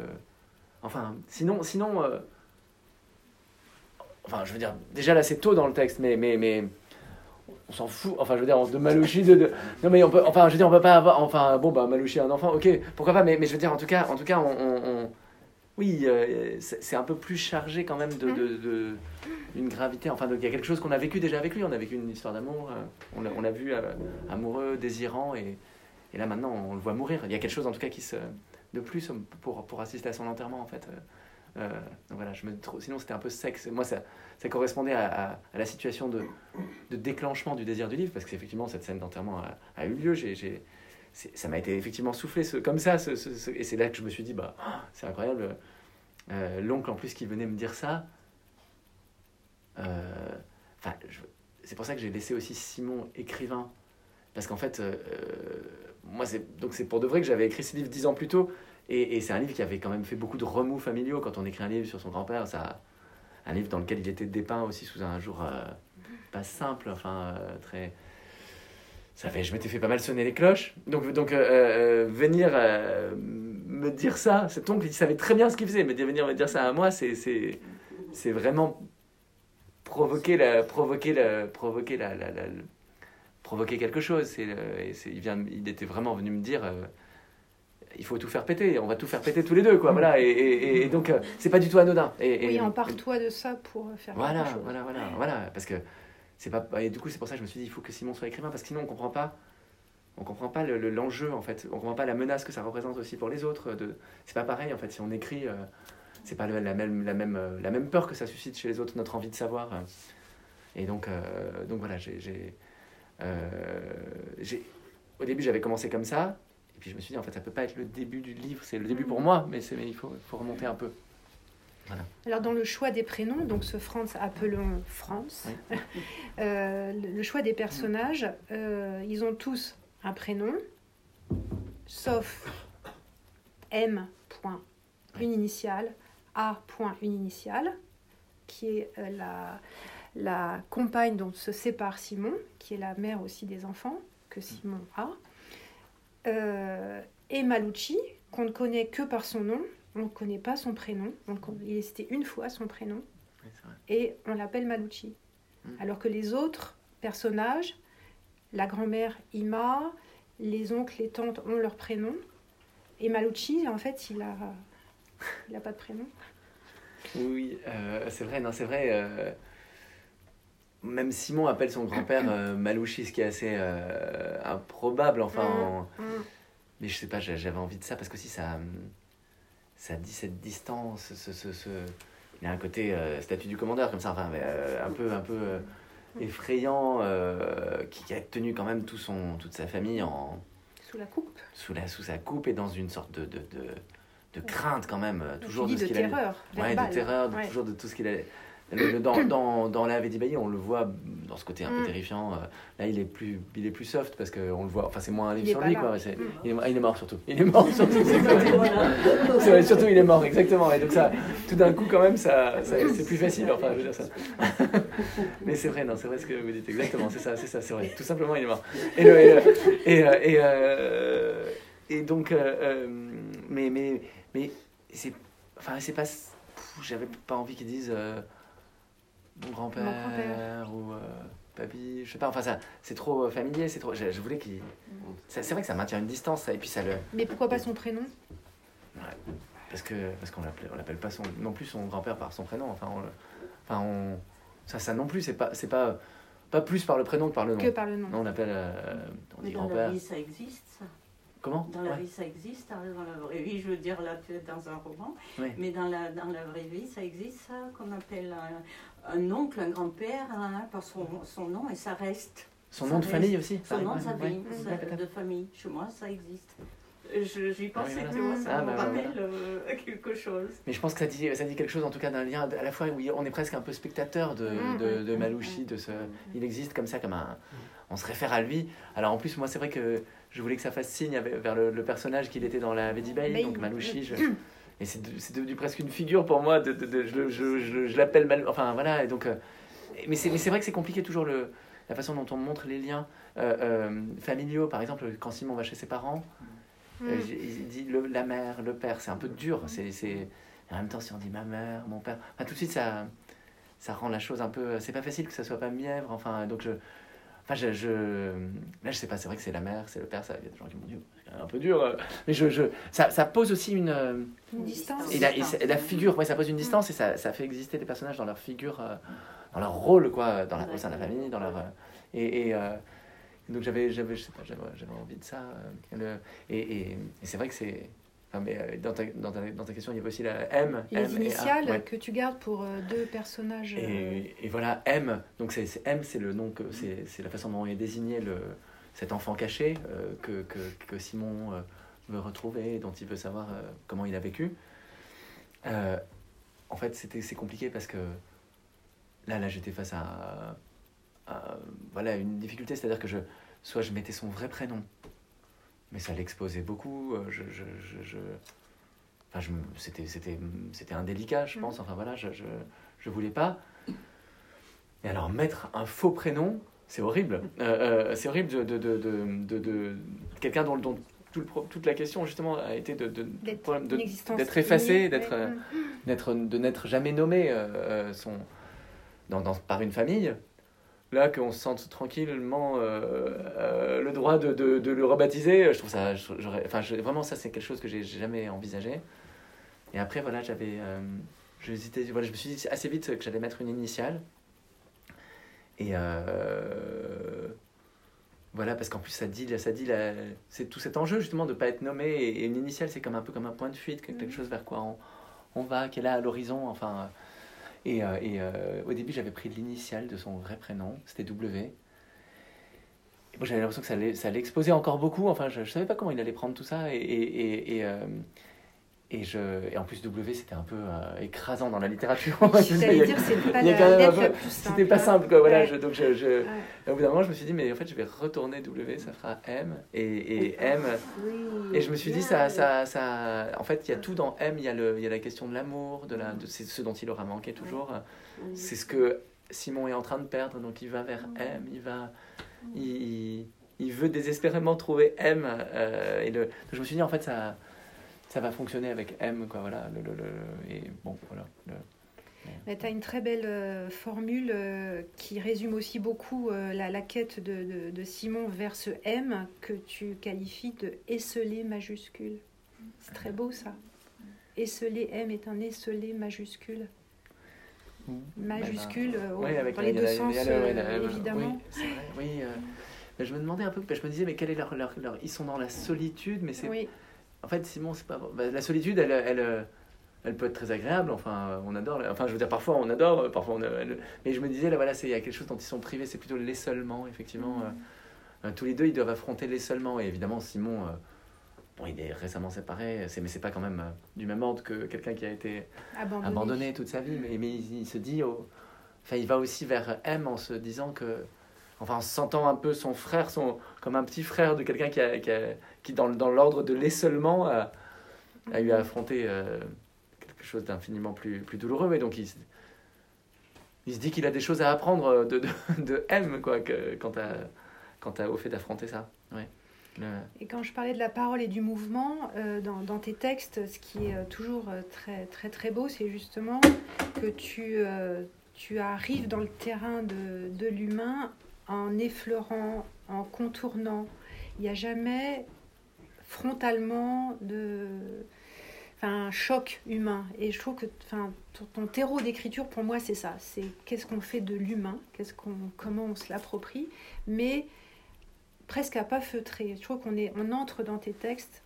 Enfin, sinon, sinon euh, Enfin, je veux dire, déjà là, c'est tôt dans le texte, mais, mais, mais on s'en fout. Enfin, je veux dire, de Malouchi, de, Non, mais on peut. Enfin, je veux dire, on peut pas avoir. Enfin, bon, bah, Malouchi, un enfant, ok, pourquoi pas, mais, mais je veux dire, en tout cas, en tout cas on. oui, euh, c'est un peu plus chargé quand même de, de, de une gravité. Enfin, il y a quelque chose qu'on a vécu déjà avec lui. On a vécu une histoire d'amour. Euh, on l'a vu euh, amoureux, désirant, et, et, là maintenant, on le voit mourir. Il y a quelque chose en tout cas qui se de plus pour, pour assister à son enterrement en fait. Euh, voilà, je me, sinon c'était un peu sec. Moi, ça, ça correspondait à, la situation de, de, déclenchement du désir du livre, parce qu'effectivement, cette scène d'enterrement a, eu lieu. J'ai, ça m'a été effectivement soufflé ce, comme ça. Ce, et c'est là que je me suis dit, bah, c'est incroyable. Euh, l'oncle en plus qui venait me dire ça. Euh, enfin, c'est pour ça que j'ai laissé aussi Simon écrivain. Parce qu'en fait, euh, moi, c'est pour de vrai que j'avais écrit ce livre dix ans plus tôt. Et, c'est un livre qui avait quand même fait beaucoup de remous familiaux. Quand on écrit un livre sur son grand-père, ça, un livre dans lequel il était dépeint aussi sous un jour pas simple, enfin très ça fait, je m'étais fait pas mal sonner les cloches. Donc, donc euh, euh, venir euh, me dire ça, cet oncle, il savait très bien ce qu'il faisait, mais venir me dire ça à moi, c'est, c'est, c'est vraiment provoquer la, provoquer la, provoquer la, la, provoquer quelque chose. C'est, il vient, il était vraiment venu me dire. Il faut tout faire péter, on va tout faire péter tous les deux, quoi. Voilà, et, et, donc c'est pas du tout anodin. Et, oui, empare-toi de ça pour faire voilà, quelque chose. Voilà, voilà, voilà, parce que c'est pas et du coup c'est pour ça que je me suis dit il faut que Simon soit écrivain parce que sinon on comprend pas on comprend pas l'enjeu en fait on comprend pas la menace que ça représente aussi pour les autres de c'est pas pareil en fait si on écrit euh, c'est pas la même la même euh, la même peur que ça suscite chez les autres notre envie de savoir et donc euh, donc voilà j'ai j'ai au début j'avais commencé comme ça et puis je me suis dit en fait ça peut pas être le début du livre. C'est le début pour moi mais il faut, faut remonter un peu. Alors dans le choix des prénoms, donc ce Franz, appelons Franz, *laughs* euh, le choix des personnages, euh, ils ont tous un prénom, sauf M. Point, une initiale, A. Point, une initiale, qui est euh, la, la compagne dont se sépare Simon, qui est la mère aussi des enfants que Simon a, et Malucci, qu'on ne connaît que par son nom, on ne connaît pas son prénom. il est cité une fois son prénom. et on l'appelle Malucci. Hmm. Alors que les autres personnages, la grand-mère Ima, les oncles, les tantes ont leur prénom. Et Malucci, en fait, il a, il a pas de prénom. Oui, euh, c'est vrai, non, c'est vrai. Euh, même Simon appelle son grand-père euh, Malouchi, ce qui est assez improbable, enfin. Hmm, hmm. Mais je sais pas, j'avais envie de ça parce que si ça ça dit cette distance, ce, ce, ce... il a un côté euh, statut du commandeur comme ça, enfin, euh, un peu, un peu euh, effrayant, qui a tenu quand même tout son, toute sa famille en sous la coupe, sous la, sous sa coupe et dans une sorte de, de, de, de crainte quand même, toujours de ce qu'il a, ouais, de terreur, toujours de tout ce qu'il a dans, *clears throat* dans, dans la on le voit dans ce côté un peu mm. terrifiant. Euh, là, il est plus, il est plus soft parce qu'on le voit. Enfin, c'est moins un livre sur lui, quoi. Mm. il, est, il, est, mort surtout. Il est mort surtout. c'est *laughs* *laughs* surtout, il est mort, exactement. Et donc, ça, tout d'un coup, quand même, ça, c'est plus facile. Enfin, je veux dire ça. *laughs* Mais c'est vrai, non, c'est vrai ce que vous dites. Exactement, c'est ça, c'est ça, c'est vrai. Tout simplement, il est mort. Et, et, et, et, euh, et donc, euh, mais, mais, mais c'est, enfin, c'est pas. J'avais pas envie qu'ils disent mon grand-père ou euh, papy, je sais pas, enfin ça, c'est trop euh, familier, c'est trop. Je, voulais qu'il. C'est vrai que ça maintient une distance, et puis ça le. Mais pourquoi pas son prénom? Ouais, parce que parce qu'on l'appelle pas son non plus son grand-père par son prénom. Enfin, on, enfin on, ça ça non plus c'est pas c'est pas pas plus par le prénom que par le nom. Que par le nom. Non, on appelle euh, on dit grand-père. ça existe ça? Comment? Dans la vie, ça existe. Hein, dans la vraie vie, je veux dire, là, tu es dans un roman. Mais dans la, dans la vraie vie, ça existe, ça, qu'on appelle un, oncle, un grand-père, hein, par son, son, nom, et ça reste. Son nom de famille aussi Son nom de, famille, de famille. Chez moi, ça existe. J'y ah pensais, tu vois, ça ah, me bah, rappelle euh, *laughs* quelque chose. Mais je pense que ça dit, ça dit quelque chose, en tout cas, d'un lien à la fois où on est presque un peu spectateur de, mm, de, de, Malouchi, de ce, il existe comme ça, comme un, on se réfère à lui. Alors en plus, moi, c'est vrai que je voulais que ça fasse signe vers le, personnage qu'il était dans la Vedi Bay, donc Malouchi. *clears throat* et c'est devenu presque une figure pour moi. De, de, je, je, je, l'appelle Mal, Enfin voilà. Et donc, euh, mais c'est vrai que c'est compliqué toujours le, la façon dont on montre les liens euh, euh, familiaux. Par exemple, quand Simon va chez ses parents, mm. il dit le, la mère, le père. C'est un peu dur. C'est en même temps si on dit ma mère, mon père. tout de suite ça ça rend la chose un peu. C'est pas facile que ça soit pas mièvre. Enfin donc je Enfin, je, je, là, je sais pas, c'est vrai que c'est la mère, c'est le père, ça, il y a des gens qui m'ont dit, c'est un peu dur. Euh. Mais je, je, ça, ça pose aussi une, euh, une distance. Et la, la figure, ouais, ça pose une distance et ça, ça fait exister des personnages dans leur figure, euh, dans leur rôle, quoi, dans la, au sein de la famille, dans leur. et, et donc j'avais, j'avais, je sais pas, j'avais, envie de ça. et, et, et c'est vrai que c'est mais euh, dans ta, dans, ta, dans ta, question, il y avait aussi la M. Les initiales que tu gardes pour euh, deux personnages. Et, euh, et, voilà, M. Donc c'est M, c'est le nom que c'est la façon dont est désigné le cet enfant caché que, que, que, Simon veut retrouver, dont il veut savoir comment il a vécu. en fait, c'est compliqué parce que là, là, j'étais face à, voilà une difficulté, c'est-à-dire que je soit je mettais son vrai prénom, mais ça l'exposait beaucoup. Je, je, je, enfin, c'était c'était c'était indélicat, je mm. pense. Enfin voilà, je, je je voulais pas. Et alors mettre un faux prénom, c'est horrible. Euh, euh, c'est horrible de, de, de, de, de quelqu'un dont, dont tout le, toute la question justement a été de, d'être effacé, d'être, euh, d'être, de n'être jamais nommé son, dans, dans, par une famille. Là, qu'on se sente tranquillement le droit de, de, de, le rebaptiser, je trouve ça. enfin, vraiment, ça, c'est quelque chose que j'ai jamais envisagé. Et après, voilà, j'avais. j'hésitais, voilà, je me suis dit assez vite que j'allais mettre une initiale. Et euh, voilà, parce qu'en plus, ça dit, ça dit c'est tout cet enjeu justement de ne pas être nommé. Et, une initiale, c'est comme un peu comme un point de fuite, quelque mm. chose vers quoi on, on va, qui est là à l'horizon. Enfin, et, euh, euh, au début, j'avais pris l'initiale de son vrai prénom, c'était W. Et j'avais l'impression que ça allait, encore beaucoup. Enfin, je ne savais pas comment il allait prendre tout ça. Et, et, je, et en plus, W, c'était un peu euh, écrasant dans la littérature. C'était *laughs* pas, C'était pas simple, quoi. Voilà, je, donc, je, je au bout d'un moment, je me suis dit, mais en fait, je vais retourner W, ça fera M. Et, et M. et je me suis dit, ça, ça, ça. En fait, il y a tout dans M. Il y a, le, il y a la question de l'amour, de, la, de c'est ce dont il aura manqué toujours. C'est ce que Simon est en train de perdre. Donc, il va vers M. Il va. Il, il veut désespérément trouver M. Euh, et le, je me suis dit, en fait, ça ça va fonctionner avec M, quoi, voilà. Le, le, et bon, voilà. Tu as une très belle euh, formule euh, qui résume aussi beaucoup euh, la, la, quête de, de, de, Simon vers ce M que tu qualifies de esselé majuscule. C'est très beau ça. Esselé M est un esselé majuscule. Majuscule, dans les deux sens, évidemment. Oui, oui je me demandais un peu, je me disais, mais quelle est leur, leur, leur... Ils sont dans la solitude, mais c'est en fait, Simon, c'est pas. Bah, la solitude, elle, elle, elle, peut être très agréable. Enfin, on adore. Enfin, je veux dire, parfois on adore, parfois on. Mais je me disais, là, voilà, il y a quelque chose dont ils sont privés, c'est plutôt l'essolement, effectivement. Mm. Euh, tous les deux, ils doivent affronter l'essolement. Et évidemment, Simon, euh, bon, il est récemment séparé, mais c'est pas quand même euh, du même ordre que quelqu'un qui a été abandonné. toute sa vie. Mais, mais il, se dit. Enfin, il va aussi vers M en se disant que enfin en sentant un peu son frère, son, comme un petit frère de quelqu'un qui, a, qui, qui, dans, dans l'ordre de l'essolement, a, eu à affronter euh, quelque chose d'infiniment plus, plus douloureux. Et donc il, il se dit qu'il a des choses à apprendre de, de, de M quoi, que, quant, à, quant à, au fait d'affronter ça. Ouais. Et quand je parlais de la parole et du mouvement, euh, dans, dans, tes textes, ce qui est euh, toujours très très très beau, c'est justement que tu, tu arrives dans le terrain de, de l'humain en effleurant, en contournant. Il n'y a jamais frontalement de enfin, un choc humain. Et je trouve que enfin, ton, terreau d'écriture, pour moi, c'est ça. C'est qu'est-ce qu'on fait de l'humain, qu'est-ce qu'on, comment on se l'approprie, mais presque à pas feutrer. Je trouve qu'on est, on entre dans tes textes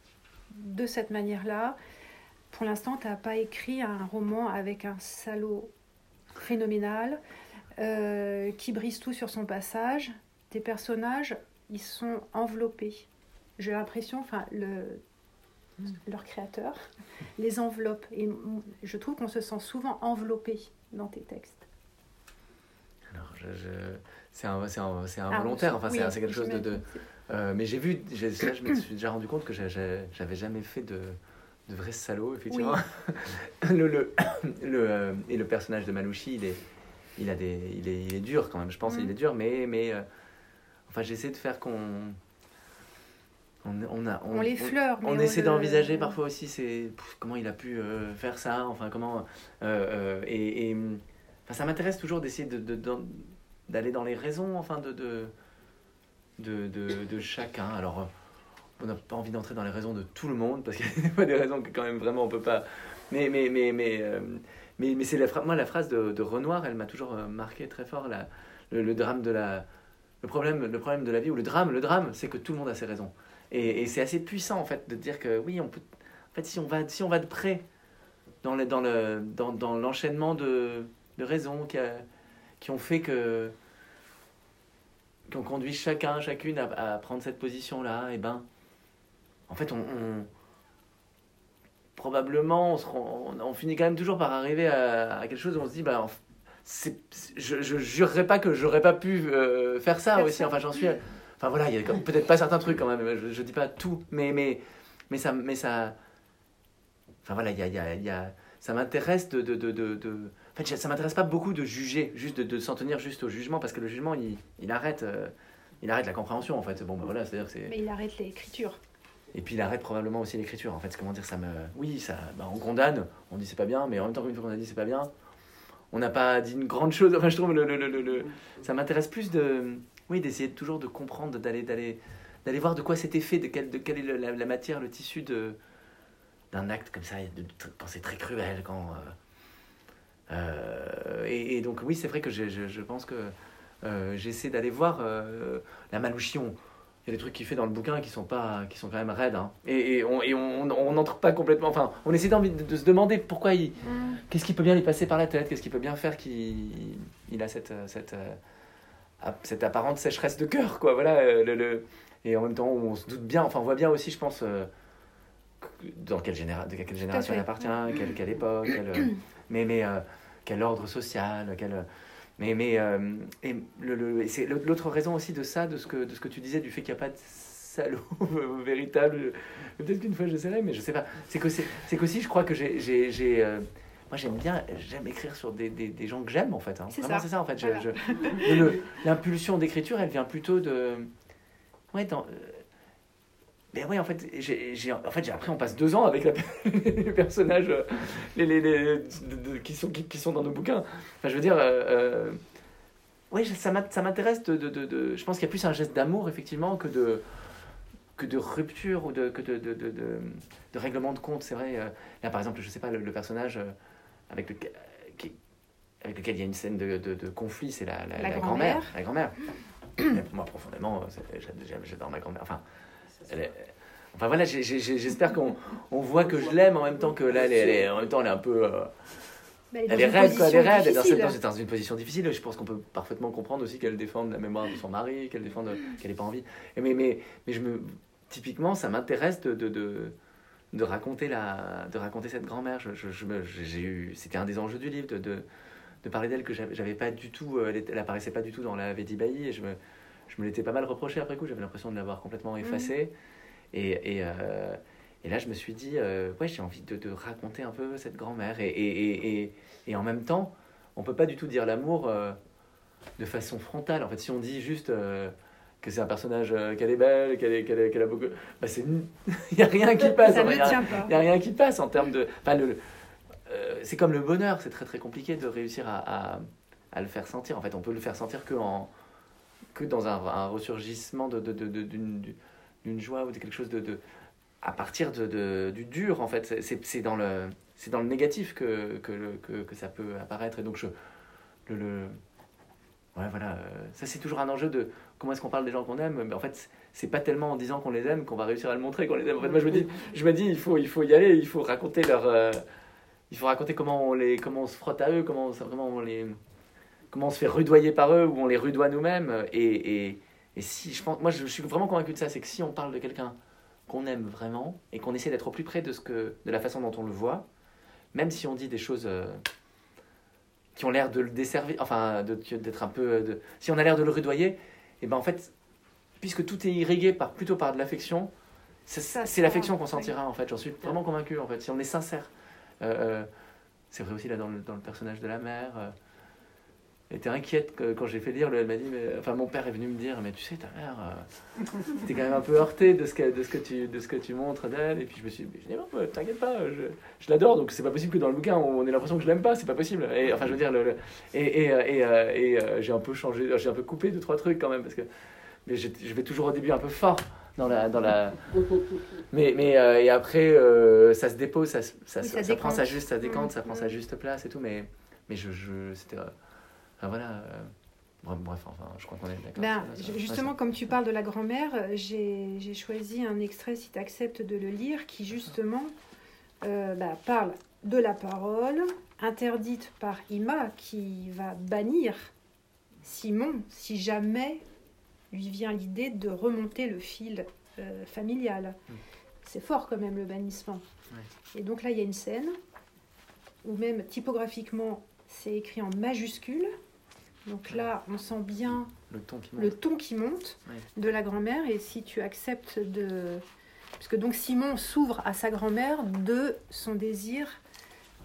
de cette manière-là. Pour l'instant, tu n'as pas écrit un roman avec un salaud phénoménal, euh, qui brise tout sur son passage. Tes personnages, ils sont enveloppés. J'ai l'impression, enfin, le, leur créateur *laughs* les enveloppe. Et je trouve qu'on se sent souvent enveloppé dans tes textes. Alors, je, c'est un, ah, enfin, c'est quelque chose de. Euh, mais j'ai vu, je me suis déjà rendu compte que j'avais jamais fait de, de vrai salaud, effectivement. *laughs* le, le, *coughs* le, euh, et le personnage de Malouchi, il est, il, a des, il, est, il est dur quand même, je pense, il mm. est dur, mais, mais euh, enfin, j'essaie de faire qu'on. On, on, a, on, les fleurs. On, essaie d'envisager parfois aussi c'est comment il a pu euh, faire ça, enfin comment. Euh, et, et enfin, ça m'intéresse toujours d'essayer de, d'aller dans les raisons enfin de, de, de, de, de chacun. Alors, on n'a pas envie d'entrer dans les raisons de tout le monde parce qu'il y a *laughs* des raisons que quand même vraiment on peut pas. Mais, mais, mais, mais mais, mais c'est moi, la phrase de, Renoir, elle m'a toujours euh, marqué très fort. La, le, drame de la, le, problème, le problème de la vie, ou le drame, le drame, c'est que tout le monde a ses raisons. Et, c'est assez puissant, en fait, de dire que oui, on peut. En fait, si on va, si on va de près dans, le, dans, le, dans, dans l'enchaînement de, de raisons qui, qui ont fait que qui ont conduit chacun, chacune à, prendre cette position-là, et eh ben, en fait, on, probablement, on, on, finit quand même toujours par arriver à, quelque chose où on se dit, bah, je, je jurerais pas que j'aurais pas pu euh, faire ça aussi. Enfin, j'en suis. Enfin voilà, il y a peut-être pas certains trucs quand même. Je, je dis pas tout, mais mais mais ça, mais ça. Enfin voilà, il y a, y, y a, ça m'intéresse de, de, de, de, En fait, ça m'intéresse pas beaucoup de juger, juste de, s'en tenir juste au jugement, parce que le jugement, il, il arrête, euh, il arrête la compréhension en fait. Bon, ben voilà, c'est-à-dire c'est. Mais il arrête l'écriture. Et puis il arrête probablement aussi l'écriture. En fait, comment dire, ça me. Oui, ça, bah, on condamne, on dit c'est pas bien, mais en même temps qu'une fois qu'on a dit c'est pas bien, on n'a pas dit une grande chose. Enfin, je trouve le, le, le, ça m'intéresse plus de, oui, d'essayer toujours de comprendre, d'aller, d'aller, d'aller voir de quoi c'était fait, de, quelle, de quelle est la, matière, le tissu de d'un acte comme ça, de, penser très cruel quand. Euh, euh, et, donc oui, c'est vrai que je, je, pense que euh, j'essaie d'aller voir la malouchion il y a des trucs qu'il fait dans le bouquin qui sont pas qui sont quand même raides hein. et, et, on et on n'entre pas complètement enfin on essaie d'envie de, se demander pourquoi il mm. qu'est-ce qui peut bien lui passer par la tête qu'est-ce qui peut bien faire qu'il il a cette cette euh, cette apparente sécheresse de cœur quoi voilà euh, le, le, et en même temps on se doute bien enfin on voit bien aussi je pense euh, dans quelle génération de quelle génération il appartient quelle, quelle époque *clears throat* mais mais quel ordre social quel mais, mais euh, et le, le, c'est l'autre raison aussi de ça, de ce que, de ce que tu disais, du fait qu'il n'y a pas de salaud *laughs* véritable. Peut-être qu'une fois j'essaierai, mais je sais pas. C'est que c'est qu'aussi, je crois que j'ai. j'ai, euh, moi, j'aime bien, j'aime écrire sur des, des, des gens que j'aime, en fait. Hein. C'est Vraiment, c'est ça, en fait. l'impulsion d'écriture, elle vient plutôt de. Ouais, dans, euh, mais oui, en fait, j'ai, en fait, après, on passe deux ans avec *laughs* les personnages euh, les, les, les qui, sont, qui, sont dans nos bouquins. Enfin, je veux dire, euh, euh oui, ça m'intéresse de, de, de, Je pense qu'il y a plus un geste d'amour, effectivement, que de, que de rupture ou de, que de, de, de, de règlement de compte. C'est vrai, là, par exemple, je sais pas, le, personnage avec, le, qui, avec lequel il y a une scène de, de, conflit, c'est la, la, grand-mère. La grand-mère. *clears throat* Moi, profondément, j'adore ma grand-mère. Enfin, Enfin voilà, j'espère qu'on on voit que je l'aime en même temps que là, elle est, en même temps, elle est un peu. Euh, elle, est raide, quoi, elle est raide, elle dans, une position difficile. Je pense qu'on peut parfaitement comprendre aussi qu'elle défende la mémoire de son mari, qu'elle défende qu'elle n'ait pas envie. Et mais, mais, mais je me, typiquement, ça m'intéresse de, de, de, de, raconter la, de raconter cette grand-mère. Je, je, eu, c'était un des enjeux du livre, de, de, de parler d'elle que j'avais pas du tout, euh, elle, elle, apparaissait pas du tout dans la Vedi Bailly et je me, je me l'étais pas mal reproché après coup, j'avais l'impression de l'avoir complètement mhm. effacé. Et, et, euh, et, là, je me suis dit, euh, ouais, j'ai envie de, de, raconter un peu cette grand-mère. Et, et, et, en même temps, on peut pas du tout dire l'amour euh, de façon frontale. En fait, si on dit juste que c'est un personnage, qu'elle est belle, qu'elle est, qu'elle a beaucoup. Bah, il n'y *laughs* a rien qui passe. Ça ne tient pas. Il n'y a rien qui passe en termes de. Enfin, le, c'est comme le bonheur, c'est très très compliqué de réussir à, à, à, le faire sentir. En fait, on peut le faire sentir que en, que dans un, ressurgissement d'une joie ou de quelque chose de, à partir du dur en fait. C'est dans le c'est dans le négatif que, que, que, ça peut apparaître. Et donc je le, ouais voilà euh, ça c'est toujours un enjeu de comment est-ce qu'on parle des gens qu'on aime. Mais en fait c'est pas tellement en disant qu'on les aime qu'on va réussir à le montrer qu'on les aime. En fait moi je me dis je me dis il faut il faut y aller il faut raconter leur euh, il faut raconter comment on les comment on se frotte à eux comment vraiment on les comment on se fait rudoyer par eux ou on les rudoie nous-mêmes. Et, et, et, si je pense, moi je, suis vraiment convaincu de ça, c'est que si on parle de quelqu'un qu'on aime vraiment et qu'on essaie d'être au plus près de, ce que, de la façon dont on le voit, même si on dit des choses euh, qui ont l'air de le desservir, enfin d'être un peu. De, si on a l'air de le rudoyer, et ben en fait, puisque tout est irrigué par, plutôt par de l'affection, c'est l'affection qu'on sentira en fait, j'en suis vraiment convaincu en fait, si on est sincère. Euh, euh, c'est vrai aussi là dans le, dans le personnage de la mère. Était inquiète quand j'ai fait lire. Elle m'a dit, mais, enfin, mon père est venu me dire, mais tu sais, ta mère, euh, *laughs* t'es quand même un peu heurté de ce que, de ce que, tu, de ce que tu montres d'elle. Et puis je me suis dit, non, t'inquiète pas, je, je l'adore. Donc c'est pas possible que dans le bouquin, on ait l'impression que je l'aime pas. C'est pas possible. Et enfin, je veux dire, le, et, et, euh, et, euh, et j'ai un peu changé, j'ai un peu coupé deux trois trucs quand même parce que, mais je vais toujours au début un peu fort dans la dans la mais mais et après ça se dépose ça ça, ça, prend sa juste ça décante ça prend sa juste place et tout mais mais je, je c'était voilà. Euh, bref, enfin, je crois qu'on est d'accord. Ben, justement, comme tu parles de la grand-mère, euh, j'ai choisi un extrait, si tu acceptes de le lire, qui justement euh, bah, parle de la parole interdite par Ima, qui va bannir Simon si jamais lui vient l'idée de remonter le fil euh, familial. Mm. C'est fort quand même le bannissement. Et donc là, il y a une scène où même typographiquement, c'est écrit en majuscule. Donc là, on sent bien le ton qui monte, ton qui monte de la grand-mère. Et si tu acceptes de... Parce que donc Simon s'ouvre à sa grand-mère de son désir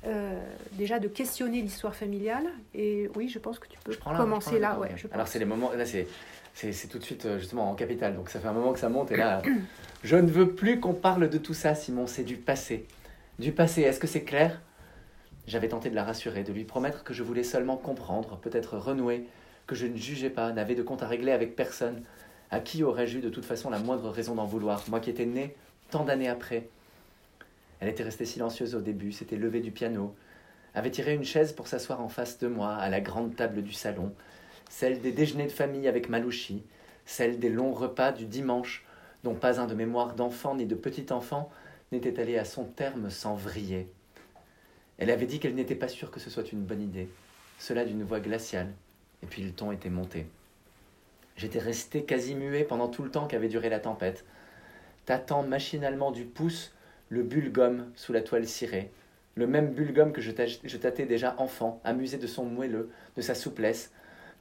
euh, déjà de questionner l'histoire familiale. Et oui, je pense que tu peux commencer là. Ouais, Alors c'est les moments, là c'est, c'est, tout de suite euh, justement en capital, donc ça fait un moment que ça monte et là, *clears throat* je ne veux plus qu'on parle de tout ça, Simon, c'est du passé. Du passé, est-ce que c'est clair? J'avais tenté de la rassurer, de lui promettre que je voulais seulement comprendre, peut-être renouer, que je ne jugeais pas, n'avais de compte à régler avec personne. À qui aurais-je eu de toute façon la moindre raison d'en vouloir, moi qui étais né tant d'années après elle était restée silencieuse au début, s'était levée du piano, avait tiré une chaise pour s'asseoir en face de moi, à la grande table du salon, celle des déjeuners de famille avec Malouchi, celle des longs repas du dimanche, dont pas un de mémoire d'enfant ni de petit enfant n'était allé à son terme sans vriller. Elle avait dit qu'elle n'était pas sûre que ce soit une bonne idée, cela d'une voix glaciale, et puis le ton était monté. J'étais resté quasi muet pendant tout le temps qu'avait duré la tempête, tâtant machinalement du pouce le bulgum sous la toile cirée, le même bulgum que je, tâtais déjà enfant, amusé de son moelleux, de sa souplesse,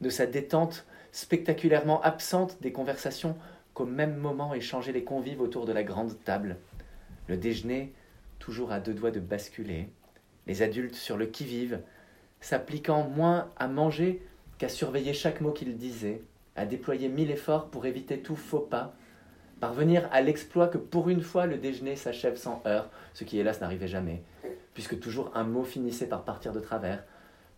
de sa détente spectaculairement absente des conversations qu'au même moment échangeaient les convives autour de la grande table. Le déjeuner, toujours à deux doigts de basculer, les adultes sur le qui-vive, s'appliquant moins à manger qu'à surveiller chaque mot qu'ils disaient, à déployer mille efforts pour éviter tout faux pas, parvenir à l'exploit que pour une fois le déjeuner s'achève sans heurts, ce qui hélas n'arrivait jamais, puisque toujours un mot finissait par partir de travers.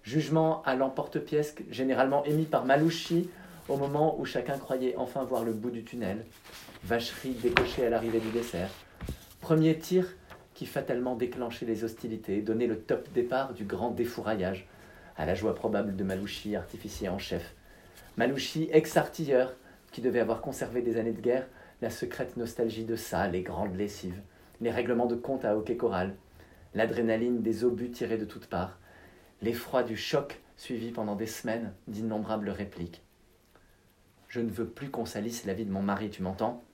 Jugement à l'emporte-pièce, généralement émis par Malouchi au moment où chacun croyait enfin voir le bout du tunnel. Vacherie décochée à l'arrivée du dessert. Premier tir qui fatalement déclenchait les hostilités, donnait le top départ du grand défouraillage, à la joie probable de Malouchi, artificier en chef. Malouchi, ex-artilleur, qui devait avoir conservé des années de guerre, la secrète nostalgie de ça, les grandes lessives, les règlements de compte à hockey choral, l'adrénaline des obus tirés de toutes parts, l'effroi du choc suivi pendant des semaines d'innombrables répliques. Je ne veux plus qu'on salisse la vie de mon mari, tu m'entends?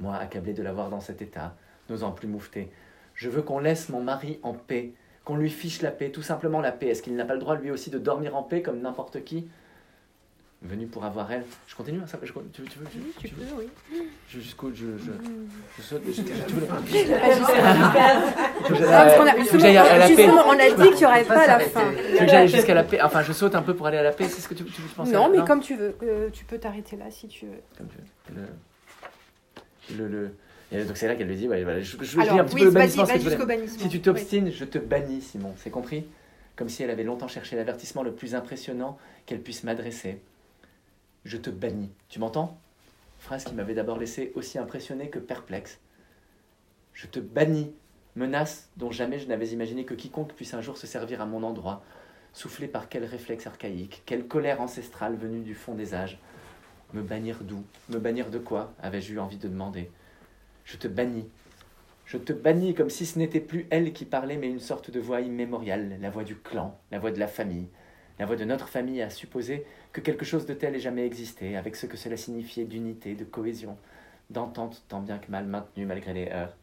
Moi, accablé de l'avoir dans cet état, n'osant plus moufter. Je veux qu'on laisse mon mari en paix, qu'on lui fiche la paix, tout simplement la paix. Est-ce qu'il n'a pas le droit lui aussi de dormir en paix comme n'importe qui venu pour avoir elle. Je continue ça je, tu, tu, veux, tu, oui, tu, peux, oui. Je, jusqu'au. Je, je, je saute. Je, tu veux Justement, on a dit qu'il n'y aurait pas la fin. Tu veux que j'aille jusqu'à la paix Enfin, je saute un peu pour aller à la paix, c'est ce que tu, tu penses Non, mais comme tu veux. Euh, tu peux t'arrêter là si tu veux. Comme tu veux. Le. le, et donc c'est là qu'elle lui dit, ouais, voilà, je, je, Alors, dis un petit oui, peu le bannissement. bannissement. Si tu t'obstines, oui. je te bannis, Simon. C'est compris? Comme si elle avait longtemps cherché l'avertissement le plus impressionnant qu'elle puisse m'adresser je te bannis. Tu m'entends? Phrase qui m'avait d'abord laissé aussi impressionné que perplexe. Je te bannis. Menace dont jamais je n'avais imaginé que quiconque puisse un jour se servir à mon endroit. Soufflé par quel réflexe archaïque, quelle colère ancestrale venue du fond des âges. Me bannir d'où? Me bannir de quoi? avais-je eu envie de demander. Je te bannis. Je te bannis comme si ce n'était plus elle qui parlait, mais une sorte de voix immémoriale, la voix du clan, la voix de la famille, la voix de notre famille à supposer que quelque chose de tel ait jamais existé, avec ce que cela signifiait d'unité, de cohésion, d'entente tant bien que mal maintenue malgré les heurts.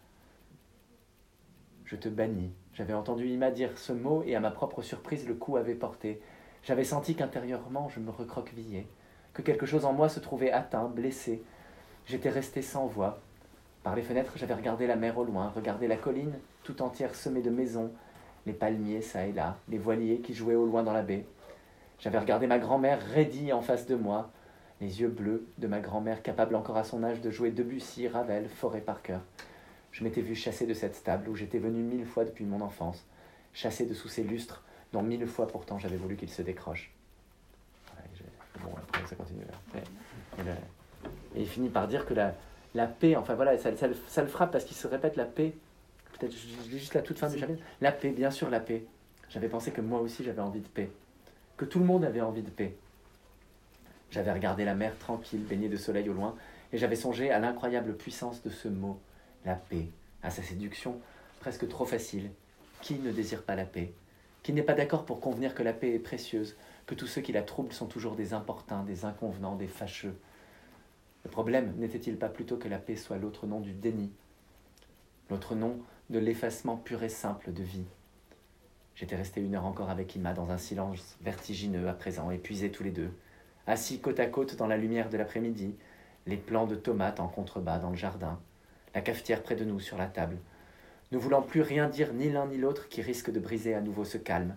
Je te bannis. J'avais entendu Ima dire ce mot et à ma propre surprise le coup avait porté. J'avais senti qu'intérieurement je me recroquevillais, que quelque chose en moi se trouvait atteint, blessé. J'étais resté sans voix. Par les fenêtres, j'avais regardé la mer au loin, regardé la colline tout entière semée de maisons, les palmiers çà et là, les voiliers qui jouaient au loin dans la baie. J'avais regardé ma grand-mère raidie en face de moi, les yeux bleus de ma grand-mère capable encore à son âge de jouer Debussy, Ravel, Forêt par cœur. Je m'étais vu chasser de cette table où j'étais venu mille fois depuis mon enfance, chassé de sous ces lustres dont mille fois pourtant j'avais voulu qu'ils se décrochent. bon, ça continue. Et, il finit par dire que la, la paix, enfin voilà, ça, ça, le frappe parce qu'il se répète la paix. Peut-être juste la toute fin du chapitre. La paix, bien sûr, la paix. J'avais pensé que moi aussi j'avais envie de paix que tout le monde avait envie de paix. J'avais regardé la mer tranquille, baignée de soleil au loin, et j'avais songé à l'incroyable puissance de ce mot, la paix, à sa séduction presque trop facile. Qui ne désire pas la paix? Qui n'est pas d'accord pour convenir que la paix est précieuse, que tous ceux qui la troublent sont toujours des importuns, des inconvenants, des fâcheux Le problème n'était-il pas plutôt que la paix soit l'autre nom du déni, l'autre nom de l'effacement pur et simple de vie? J'étais resté une heure encore avec Ima dans un silence vertigineux à présent, épuisés tous les deux, assis côte à côte dans la lumière de l'après-midi, les plants de tomates en contrebas dans le jardin, la cafetière près de nous sur la table, ne voulant plus rien dire ni l'un ni l'autre qui risque de briser à nouveau ce calme,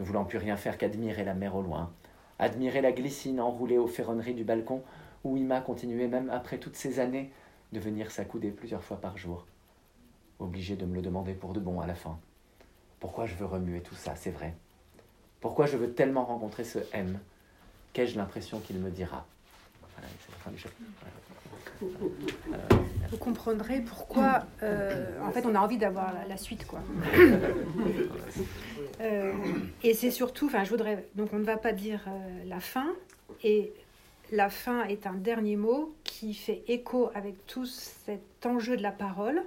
ne voulant plus rien faire qu'admirer la mer au loin, admirer la glycine enroulée aux ferronneries du balcon où Ima continuait même après toutes ces années de venir s'accouder plusieurs fois par jour, obligé de me le demander pour de bon à la fin. Pourquoi je veux remuer tout ça, c'est vrai Pourquoi je veux tellement rencontrer ce M? Qu'ai-je l'impression qu'il me dira? Voilà, la fin du chapitre. Vous comprendrez pourquoi, euh, en fait, on a envie d'avoir la, suite, quoi. *laughs* Euh, et c'est surtout, enfin, je voudrais, donc on ne va pas dire euh, la fin, et la fin est un dernier mot qui fait écho avec tout cet enjeu de la parole.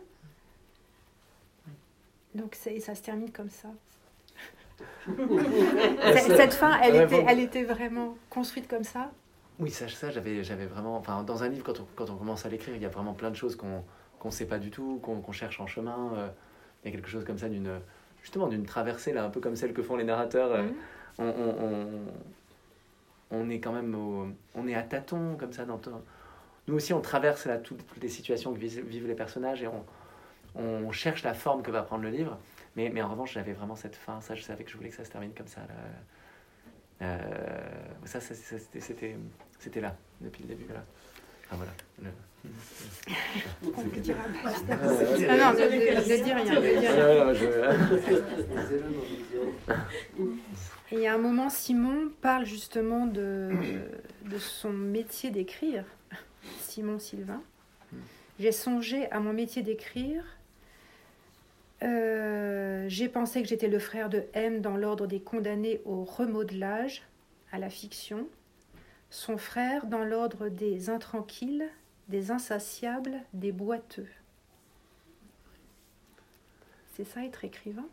Donc ça se termine comme ça. *laughs* Cette fin, elle était, elle était vraiment construite comme ça? Oui, ça, ça j'avais, j'avais vraiment. Enfin, dans un livre, quand on, quand on commence à l'écrire, il y a vraiment plein de choses qu'on qu'on sait pas du tout, qu'on cherche en chemin. Euh, il y a quelque chose comme ça d'une justement d'une traversée là, un peu comme celle que font les narrateurs. Euh, on, on, on, est quand même on est à tâtons comme ça dans nous aussi on traverse là toutes, les situations que vivent, les personnages et on, on cherche la forme que va prendre le livre. Mais, mais en revanche, j'avais vraiment cette fin. Ça, je savais que je voulais que ça se termine comme ça. Euh, ça, c'était c'était là, depuis le début. Là. Ah voilà. Ah non, ne dis rien. Et il y a un moment, Simon parle justement de, de son métier d'écrire. Simon Sylvain. J'ai songé à mon métier d'écrire. Euh, j'ai pensé que j'étais le frère de M dans l'ordre des condamnés au remodelage, à la fiction son frère dans l'ordre des intranquilles, des insatiables, des boiteux. C'est ça être écrivain?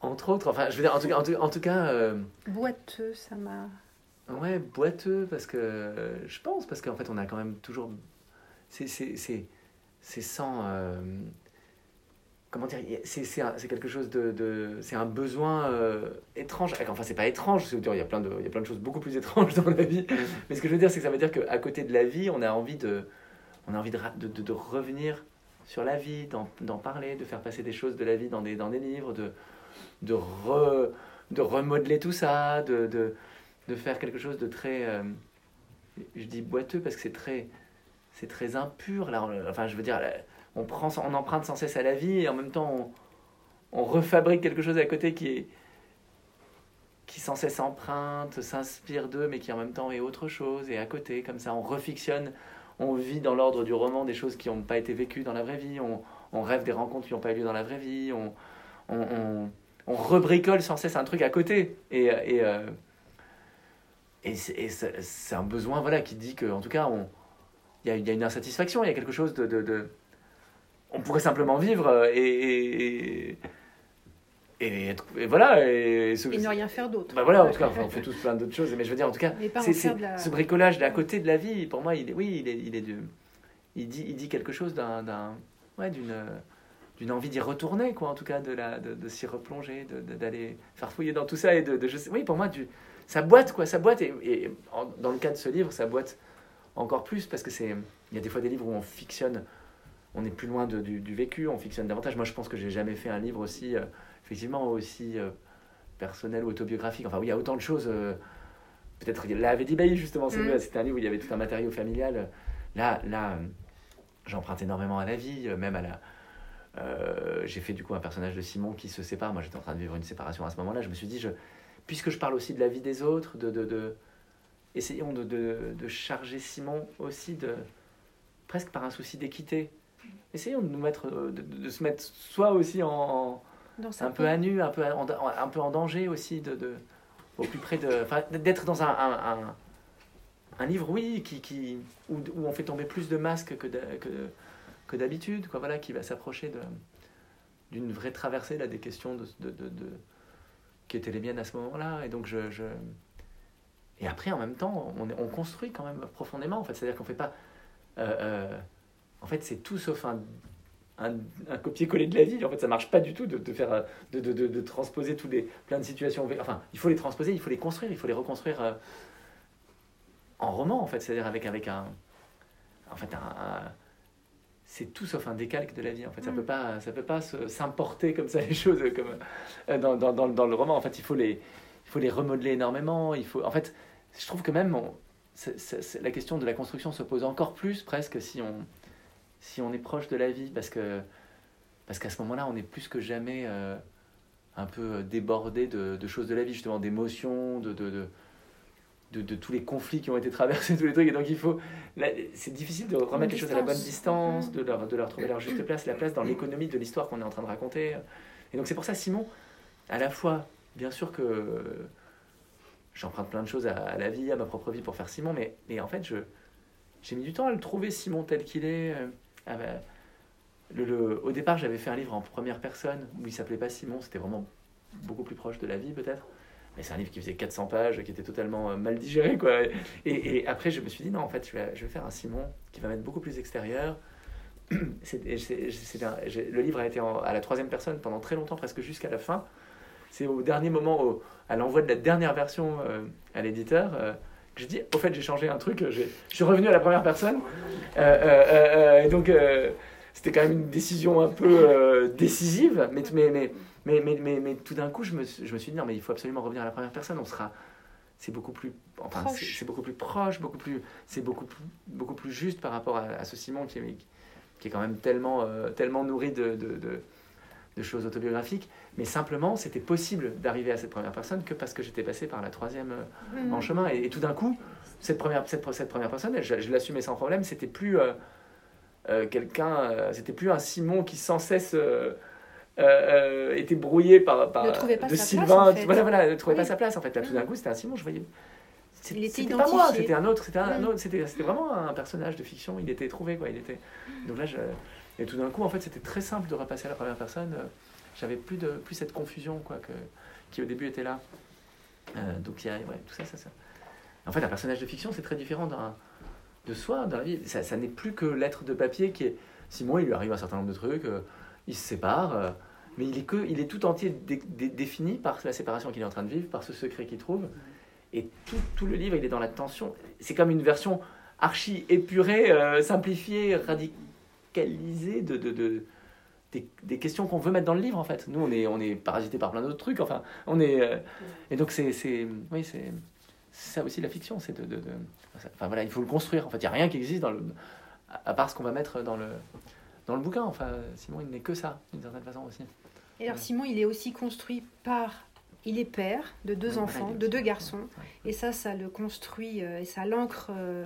Entre autres, enfin, je veux dire, en tout cas, en tout, cas euh, boiteux, ça m'a. Ouais, boiteux, parce que je pense, parce qu'en fait, on a quand même toujours. C'est sans. Euh, comment dire, c'est quelque chose de, c'est un besoin euh, étrange. Enfin, c'est pas étrange, il y a plein de, il y a plein de choses beaucoup plus étranges *laughs* dans la vie. Mais ce que je veux dire, c'est que ça veut dire qu'à côté de la vie, on a envie de, on a envie de, de, de revenir sur la vie, d'en parler, de faire passer des choses de la vie dans des, dans des livres, de, de, de remodeler tout ça, de, de, de, faire quelque chose de très, euh, je dis boiteux parce que c'est très, c'est très impur là. Enfin, je veux dire on, prend, on emprunte sans cesse à la vie et en même temps on, refabrique quelque chose à côté qui est qui sans cesse emprunte, s'inspire d'eux, mais qui en même temps est autre chose, et à côté, comme ça, on refictionne, on vit dans l'ordre du roman des choses qui n'ont pas été vécues dans la vraie vie, on, rêve des rencontres qui n'ont pas eu lieu dans la vraie vie, on, on, rebricole sans cesse un truc à côté. Et, et, euh, et c'est un besoin voilà, qui dit qu'en tout cas, il y, y, a une insatisfaction, il y a quelque chose de on pourrait simplement vivre euh, et, et, et, voilà. Et, ne rien faire d'autre. Bah voilà, en tout cas, on fait tous plein d'autres choses. Mais je veux dire, en tout cas, c'est, ce bricolage d'à côté de la vie, pour moi, il est, oui, il est, il est de, il dit, il dit quelque chose d'un, ouais, d'une, d'une envie d'y retourner, quoi, en tout cas, de, la, de, s'y replonger, de, d'aller faire fouiller dans tout ça. Et de, de je sais, oui, pour moi, du, ça boite, quoi, ça boite. Et, dans le cas de ce livre, ça boite encore plus parce que c'est, il y a des fois des livres où on fictionne on est plus loin du, vécu, on fictionne davantage. Moi, je pense que j'ai jamais fait un livre aussi, euh, effectivement, aussi euh, personnel ou autobiographique. Enfin, oui, il y a autant de choses. Euh, peut-être là, avait dit justement, mm. c'était un livre où il y avait tout un matériau familial. Là, là j'emprunte énormément à la vie, même à la. j'ai fait du coup un personnage de Simon qui se sépare. Moi, j'étais en train de vivre une séparation à ce moment-là. Je me suis dit, je, puisque je parle aussi de la vie des autres, de, de, de essayons de, de, charger Simon aussi de presque par un souci d'équité essayons de nous mettre, euh, de, se mettre soit aussi en, un peu à nu, un peu, en, un peu en danger aussi, de, de au plus près de, d'être dans un, un, un, livre, oui, qui, qui où, où, on fait tomber plus de masques que, que, que d'habitude, quoi, voilà, qui va s'approcher de, d'une vraie traversée là, des questions de, de, de, qui étaient les miennes à ce moment-là. Et donc je, je Et après, en même temps, on, on construit quand même profondément. En fait, c'est-à-dire qu'on fait pas. Euh, euh, en fait, c'est tout sauf un, un, copier-coller de la vie. En fait, ça marche pas du tout de, de faire, de, de, de, transposer tous les plein de situations. Enfin, il faut les transposer, il faut les construire, il faut les reconstruire euh, en roman. En fait, c'est-à-dire avec avec un, en fait, un, c'est tout sauf un décalque de la vie. En fait, ça mm. peut pas, ça peut pas s'importer comme ça *laughs* les choses comme dans, dans, dans, dans, le roman. En fait, il faut les, il faut les remodeler énormément. Il faut, en fait, je trouve que même la question de la construction se pose encore plus presque si on, si on est proche de la vie, parce que parce qu'à ce moment-là, on est plus que jamais euh, un peu débordé de, de, choses de la vie, justement d'émotions, de de, de, de, tous les conflits qui ont été traversés, *laughs* tous les trucs. Et donc il faut, c'est difficile de remettre les choses à la bonne distance, de leur, de leur trouver leur juste place, la place dans l'économie de l'histoire qu'on est en train de raconter. Et donc c'est pour ça, Simon, à la fois, bien sûr que j'emprunte plein de choses à, la vie, à ma propre vie pour faire Simon, mais, mais en fait, je, j'ai mis du temps à le trouver, Simon, tel qu'il est. Euh, le, au départ, j'avais fait un livre en première personne où il s'appelait pas Simon, c'était vraiment beaucoup plus proche de la vie, peut-être. Mais c'est un livre qui faisait 400 pages, qui était totalement euh, mal digéré, quoi. Et, après, je me suis dit, non, en fait, je vais, faire un Simon qui va mettre beaucoup plus extérieur. *clears throat* C'est, le livre a été à la troisième personne pendant très longtemps, presque jusqu'à la fin. C'est au dernier moment, au, à l'envoi de la dernière version euh, à l'éditeur, euh, je dis, au fait, j'ai changé un truc, je suis revenu à la première personne. Euh, et donc, c'était quand même une décision un peu décisive, mais, mais, mais, mais, mais, mais, tout d'un coup, je me, je me suis dit, non, mais il faut absolument revenir à la première personne, on sera c'est beaucoup plus enfin c'est beaucoup plus proche beaucoup plus c'est beaucoup plus, beaucoup plus juste par rapport à, ce Simon qui est, qui est quand même tellement tellement nourri de, de, de choses autobiographiques, mais simplement c'était possible d'arriver à cette première personne que parce que j'étais passé par la troisième euh, en mhm. chemin. Et, tout d'un coup, cette première, cette, cette première personne, je, je l'assumais sans problème, c'était plus euh, euh, quelqu'un, c'était plus un Simon qui sans cesse était brouillé par, par de Sylvain. Voilà, voilà, ne trouvait pas sa place en fait. Là, tout d'un coup, c'était un Simon, je voyais. C'était pas moi, c'était un autre, c'était un, autre, c'était vraiment un personnage de fiction. Il était trouvé quoi, il était. Donc là, je, et tout d'un coup, en fait, c'était très simple de repasser à la première personne. Euh, j'avais plus, de, plus cette confusion quoi, que, qui au début était là. Euh, donc il y a ouais, tout ça, ça, ça. En fait, un personnage de fiction, c'est très différent de soi dans la vie. Ça, ça n'est plus que l'être de papier qui est. Simon, il lui arrive un certain nombre de trucs, euh, il se sépare, mais il est, que, il est tout entier défini par la séparation qu'il est en train de vivre, par ce secret qu'il trouve. Et tout, tout, le livre, il est dans la tension. C'est comme une version archi épurée, simplifiée, radicale de, de, de des, des, questions qu'on veut mettre dans le livre en fait. Nous on est on est parasité par plein d'autres trucs. Enfin on est euh, et donc c'est oui c'est ça aussi la fiction c'est de, de, enfin voilà il faut le construire en fait il y a rien qui existe dans le à part ce qu'on va mettre dans le dans le bouquin. Enfin Simon il n'est que ça d'une certaine façon aussi. Et alors Simon il est aussi construit par il est père de deux enfants, de deux garçons, et ça, ça le construit euh, et ça l'ancre euh,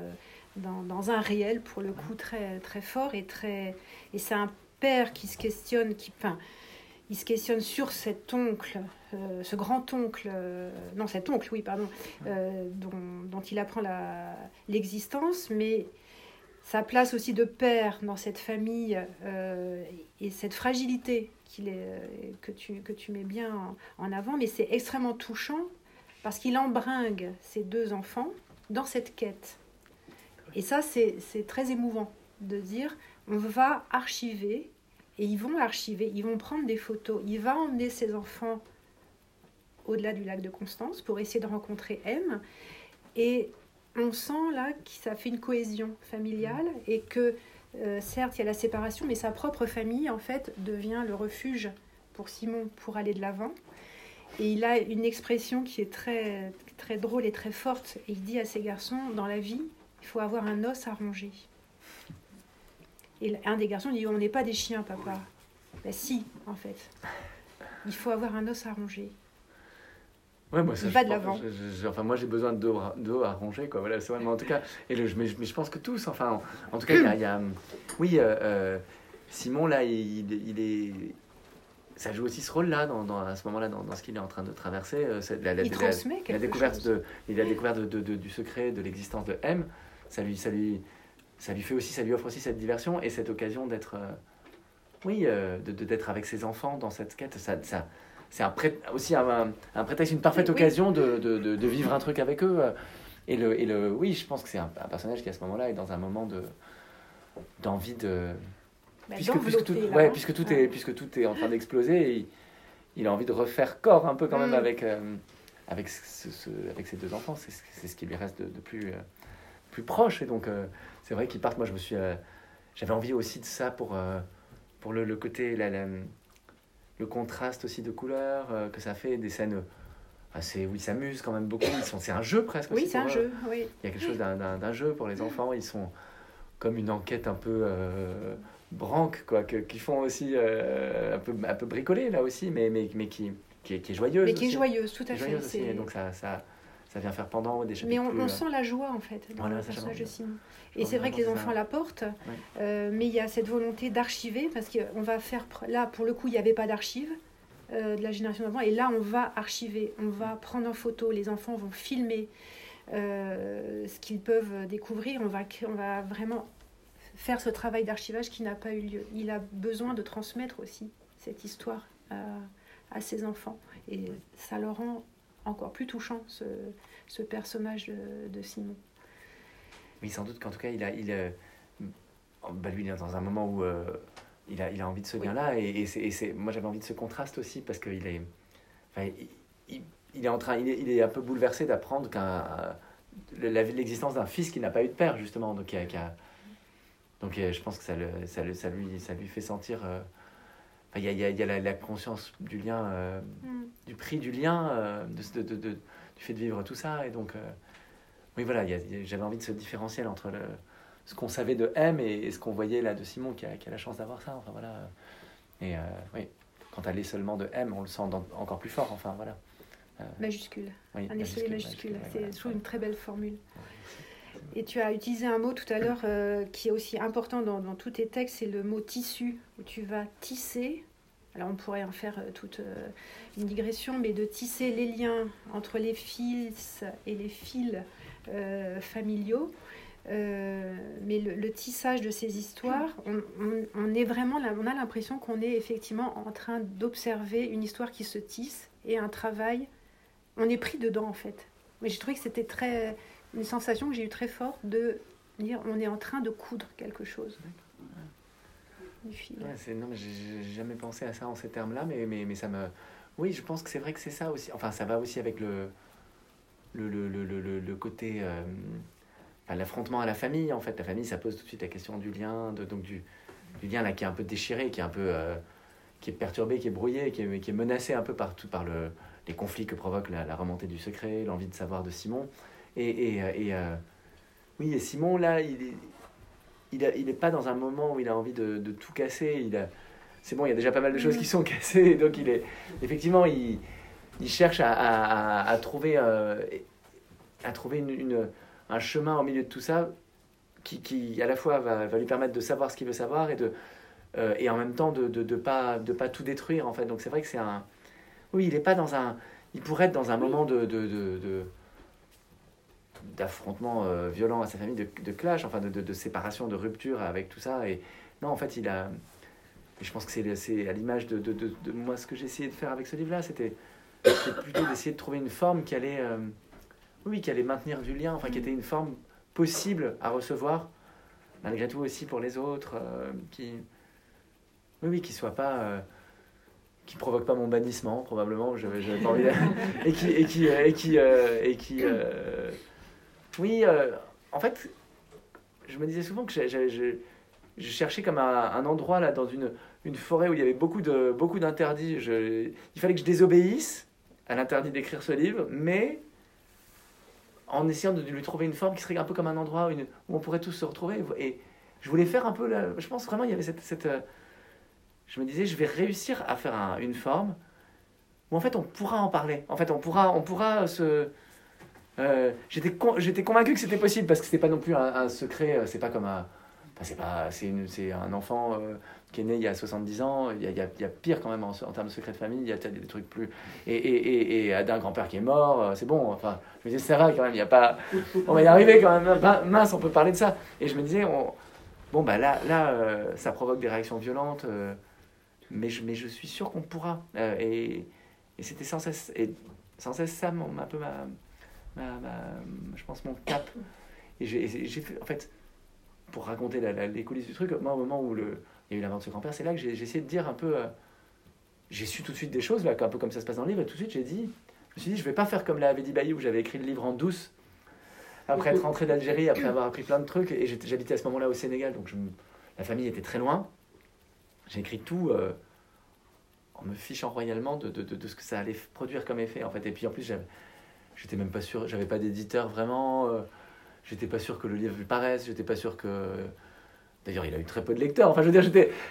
dans, un réel, pour le coup, très, très fort et très. Et c'est un père qui se questionne, qui. Enfin, il se questionne sur cet oncle, euh, ce grand-oncle, euh, non, cet oncle, oui, pardon, euh, dont, dont, il apprend l'existence, mais sa place aussi de père dans cette famille et cette fragilité qu'il est, que, tu, que tu mets bien en, en avant, mais c'est extrêmement touchant parce qu'il embringue ses deux enfants dans cette quête. Et ça, c'est très émouvant de dire, on va archiver, et ils vont archiver, ils vont prendre des photos, il va emmener ses enfants au-delà du lac de Constance pour essayer de rencontrer M. Et on sent là que ça fait une cohésion familiale et que euh, certes il y a la séparation, mais sa propre famille en fait devient le refuge pour Simon pour aller de l'avant. Et il a une expression qui est très, très drôle et très forte. il dit à ses garçons, dans la vie, il faut avoir un os à ronger. Et un des garçons dit On n'est pas des chiens, papa. Ben si, en fait. Il faut avoir un os à ronger. Ouais, moi, ça, il va de l'avant. Enfin, moi, j'ai besoin d'eau à ronger, quoi. Voilà, c'est vraiment, en tout cas, et le, mais, je pense que tous, enfin, en, tout cas, il y a, oui, euh, euh, Simon, là, il, il, est, ça joue aussi ce rôle-là, dans, dans, à ce moment-là, dans, dans, ce qu'il est en train de traverser. Euh, la, la, il transmet la, découverte De, il a découvert de, de, du secret de l'existence de M ça lui, ça lui, ça lui fait aussi, ça lui offre aussi cette diversion et cette occasion d'être, euh, oui, euh, de, d'être avec ses enfants dans cette quête. Ça, ça c'est un pré, aussi un, un, prétexte, une parfaite occasion de, de, de, vivre un truc avec eux. Et, le, et le, oui, je pense que c'est un, personnage qui, à ce moment-là, est dans un moment de d'envie de. Bah, puisque, puisque, tout, ouais, puisque, tout Est, puisque tout est en train d'exploser, il, il, a envie de refaire corps un peu quand même mm. avec, euh, avec, ce, avec ses deux enfants. C'est ce qui lui reste de, plus, euh, plus proche. Et donc, euh, c'est vrai qu'ils partent. Moi, je me suis. J'avais envie aussi de ça pour, pour le, le côté. La, le contraste aussi de couleurs que ça fait, des scènes assez, où ils s'amusent quand même beaucoup. Ils sont, c'est un jeu presque. Oui, c'est un jeu. Oui. Il y a quelque chose d'un, jeu pour les enfants. Ils sont comme une enquête un peu euh, branque, quoi, que, qui font aussi euh, un, peu, un peu bricolée là aussi, mais, mais, mais qui, qui, est, qui est joyeuse. Mais qui est joyeuse, tout à fait. Aussi, donc ça, ça, ça vient faire pendant des chapitres. Mais on, on sent la joie en fait dans le personnage de Simon. Et c'est vrai que les enfants la portent, euh, mais il y a cette volonté d'archiver parce qu'on va faire. Là, pour le coup, il n'y avait pas d'archives. Euh, de la génération d'avant. Et là, on va archiver, on va prendre en photo, les enfants vont filmer euh, ce qu'ils peuvent découvrir. On va, on va vraiment faire ce travail d'archivage qui n'a pas eu lieu. Il a besoin de transmettre aussi cette histoire à, ses enfants. Et ça le rend encore plus touchant, ce, ce personnage de, Simon. Oui, sans doute qu'en tout cas, il a, il, bah lui, il est dans un moment où il a, il a envie de ce gain-là. Et, et c'est, moi, j'avais envie de ce contraste aussi parce qu'il est, enfin, il, il, est en train, il est, il est un peu bouleversé d'apprendre qu'un, l'existence d'un fils qui n'a pas eu de père, justement. Donc, qui a, qui a, donc je pense que ça, le, ça, le, ça, lui, ça lui fait sentir. Euh, il y a, y a, la, conscience du lien, euh, mm. du prix du lien, euh, de, de, de, du fait de vivre tout ça. Et donc, oui, voilà, j'avais envie de ce différentiel entre le, ce qu'on savait de M et, ce qu'on voyait là de Simon qui a, qui a la chance d'avoir ça. Enfin voilà. Et euh, oui, quand elle est seulement de M, on le sent encore plus fort. Enfin voilà. Euh, majuscule. un essai majuscule. c'est toujours une très belle formule. Et tu as utilisé un mot tout à l'heure euh, qui est aussi important dans, tous tes textes, c'est le mot tissu, où tu vas tisser. Alors on pourrait en faire toute une digression, mais de tisser les liens entre les fils et les fils familiaux. Euh, mais le, tissage de ces histoires, on, on a l'impression qu'on est effectivement en train d'observer une histoire qui se tisse et un travail. On est pris dedans en fait. Mais j'ai trouvé que c'était très une sensation que j'ai eu très forte de dire on est en train de coudre quelque chose. Ouais, non, mais j'ai jamais pensé à ça en ces termes-là, mais, mais, mais ça me. Oui, je pense que c'est vrai que c'est ça aussi. Enfin, ça va aussi avec le, le, le, le, le côté. Euh, l'affrontement à la famille, en fait. La famille, ça pose tout de suite la question du lien, de, donc du, du lien là qui est un peu déchiré, qui est un peu euh, qui est perturbé, qui est brouillé, qui est, qui est menacé un peu par, par le, les conflits que provoque la, remontée du secret, l'envie de savoir de Simon. Et, et, euh, et euh, oui, et Simon, là, il est, il, a, il est pas dans un moment où il a envie de, de tout casser. Il a, c'est bon, il y a déjà pas mal de choses qui sont *laughs* cassées, donc il est, effectivement, il, il cherche à, à, à trouver, à trouver une, une un chemin au milieu de tout ça qui, qui à la fois va, va, lui permettre de savoir ce qu'il veut savoir et, de, euh, et en même temps de ne de, de pas, de pas tout détruire en fait. Donc c'est vrai que c'est un... Oui, il est pas dans un... Il pourrait être dans un moment de... de, de d'affrontement euh, violent à sa famille, de, de clash, enfin de, de, séparation, de rupture avec tout ça. Et non, en fait, il a... Je pense que c'est à l'image de, de, moi ce que j'ai essayé de faire avec ce livre-là, c'était plutôt d'essayer de trouver une forme qui allait... Euh, oui, qui allait maintenir du lien, enfin qui était une forme possible à recevoir, malgré tout aussi pour les autres, euh, qui, oui, oui, qui soit pas, euh, qui provoque pas mon bannissement probablement, je pas envie, et qui, et qui, et qui, oui, en fait, je me disais souvent que je, cherchais comme un, endroit là dans une, forêt où il y avait beaucoup de beaucoup d'interdits. Il fallait que je désobéisse à l'interdit d'écrire ce livre, mais en essayant de lui trouver une forme qui serait un peu comme un endroit où, on pourrait tous se retrouver. Et je voulais faire un peu, je pense vraiment, il y avait cette, cette, euh, je me disais, je vais réussir à faire une forme où en fait on pourra en parler. En fait, on pourra, on pourra se. Euh, j'étais, j'étais convaincu que c'était possible parce que c'est pas non plus un, secret. Euh, c'est pas comme un. c'est pas, c'est, c'est un enfant qui est né il y a 70 ans, il y a, il y a, pire quand même en, termes de secret de famille, il y a des trucs plus. Et, et, et, et d'un grand-père qui est mort, euh, c'est bon, enfin, je me disais, ça va quand même, il n'y a pas. On va y arriver quand même, mince, on peut parler de ça. Et je me disais, on... bon, bah là, là euh, ça provoque des réactions violentes, euh, mais, je, mais je suis sûr qu'on pourra. et, et c'était sans cesse, et sans cesse ça, un peu ma, je pense, mon cap. Et j'ai fait, en fait, pour raconter les coulisses du truc, moi, au moment où il y a eu la mort de ce grand-père, c'est là que j'ai essayé de dire un peu. Euh, j'ai su tout de suite des choses, là, un peu comme ça se passe dans le livre, et tout de suite j'ai dit, je me suis dit, je vais pas faire comme l'avait dit Bailly, où j'avais écrit le livre en douce, après être rentré d'Algérie, après avoir appris plein de trucs, et j'habitais à ce moment-là au Sénégal, donc la famille était très loin. J'ai écrit tout euh, en me fichant royalement de, de, de, ce que ça allait produire comme effet, en fait. Et puis en plus, j'étais même pas sûr, j'avais pas d'éditeur vraiment, euh, j'étais pas sûr que le livre paraisse, j'étais pas sûr que D'ailleurs, il a eu très peu de lecteurs. Enfin, je veux dire,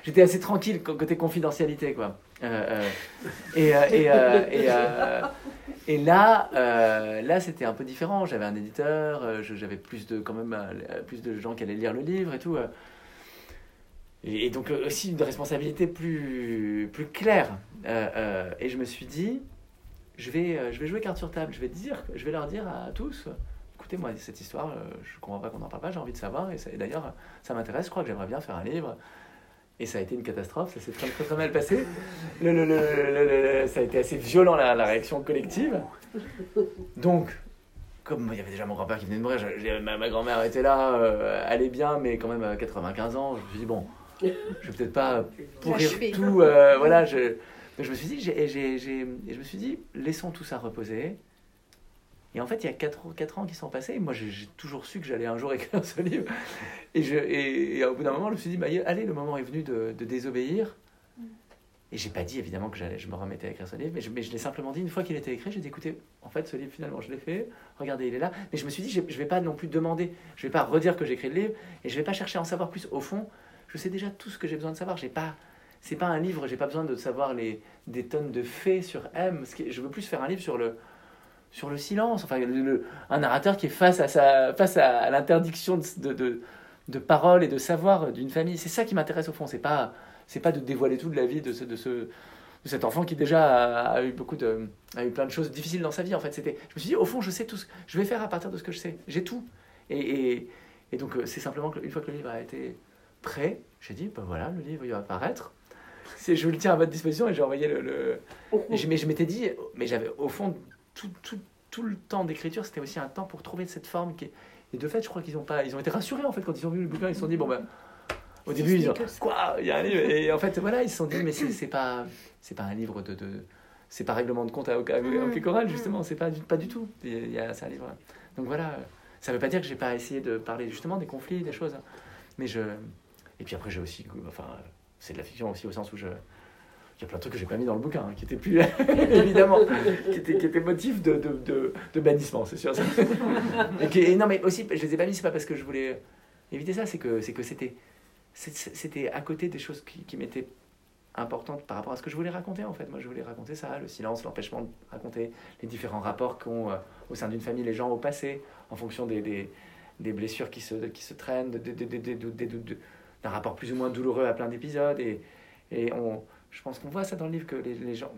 j'étais, assez tranquille côté confidentialité, quoi. Euh, euh, et, euh, et, et, là, là, c'était un peu différent. J'avais un éditeur, j'avais plus de, quand même, plus de gens qui allaient lire le livre et tout. Et, donc aussi une responsabilité plus, plus claire. et je me suis dit, je vais, je vais jouer carte sur table. Je vais dire, je vais leur dire à tous écoutez, moi, cette histoire, euh, je ne comprends pas qu'on n'en parle pas, j'ai envie de savoir. Et, d'ailleurs, ça m'intéresse, je crois que j'aimerais bien faire un livre. Et ça a été une catastrophe, ça s'est très, très, très mal passé. Le, le, le, ça a été assez violent, la, la, réaction collective. Donc, comme il y avait déjà mon grand-père qui venait de mourir, ma, grand-mère était là, euh, elle est bien, mais quand même à 95 ans, je me suis dit, bon, je vais peut-être pas pourrir tout. Euh, voilà, je, je me suis dit, j'ai, je me suis dit, laissons tout ça reposer. Et en fait, il y a 4, quatre ans qui sont passés. moi, j'ai toujours su que j'allais un jour *laughs* écrire ce livre. Et, je, et, au bout d'un moment, je me suis dit, bah, allez, le moment est venu de, désobéir. Et j'ai pas dit évidemment que je me remettais à écrire ce livre, mais je, je l'ai simplement dit une fois qu'il était écrit. J'ai dit écoutez, en fait, ce livre finalement, je l'ai fait. Regardez, il est là. Mais je me suis dit, je, ne vais pas non plus demander, je vais pas redire que j'écris le livre, et je vais pas chercher à en savoir plus. Au fond, je sais déjà tout ce que j'ai besoin de savoir. J'ai pas, c'est pas un livre. J'ai pas besoin de savoir les des tonnes de faits sur M. Je veux plus faire un livre sur le sur le silence. Enfin, un narrateur qui est face à, sa, face à, l'interdiction de, de, de, parole et de savoir d'une famille. C'est ça qui m'intéresse au fond. C'est pas, c'est pas de dévoiler tout de la vie de, de, ce, cet enfant qui déjà a, eu beaucoup de, a eu plein de choses difficiles dans sa vie. En fait, c'était, je me suis dit, au fond, je sais tout. Je vais faire à partir de ce que je sais. J'ai tout. Et, et, et donc, euh, c'est simplement qu'une fois que le livre a été prêt, j'ai dit, ben voilà, le livre il va apparaître. C'est, je le tiens à votre disposition et j'ai envoyé le. le... mais je m'étais dit, mais j'avais au fond tout, tout, tout le temps d'écriture, c'était aussi un temps pour trouver cette forme. Qui Et de fait, je crois qu'ils ont, pas, ils ont été rassurés en fait quand ils ont vu le bouquin. Ils se sont dit, bon ben. Au début, ils ont quoi Il y a un livre. Et en fait, voilà, ils se sont dit, mais c'est pas, c'est pas un livre de. de c'est pas règlement de compte à, à, mmh. choral, justement. C'est pas, pas du tout. Il y a, c'est un livre. Donc voilà. Ça veut pas dire que j'ai pas essayé de parler justement des conflits, des choses. Hein. Mais je. Et puis après, j'ai aussi. Enfin, c'est de la fiction aussi au sens où je il y a plein de trucs que j'ai pas mis dans le bouquin, hein, qui étaient plus, *laughs* évidemment, qui étaient, qui étaient motifs de, de, de, de bannissement, c'est sûr. *laughs* et, non, mais aussi, je les ai pas mis, c'est pas parce que je voulais éviter ça, c'est que c'est que c'était c'était à côté des choses qui, qui m'étaient importantes par rapport à ce que je voulais raconter en fait. Moi, je voulais raconter ça, le silence, l'empêchement de raconter les différents rapports qu'ont euh, au sein d'une famille les gens au passé, en fonction des, des, des blessures qui se, qui se traînent, d'un rapport plus ou moins douloureux à plein d'épisodes. Et, et on, je pense qu'on voit ça dans le livre que les, les gens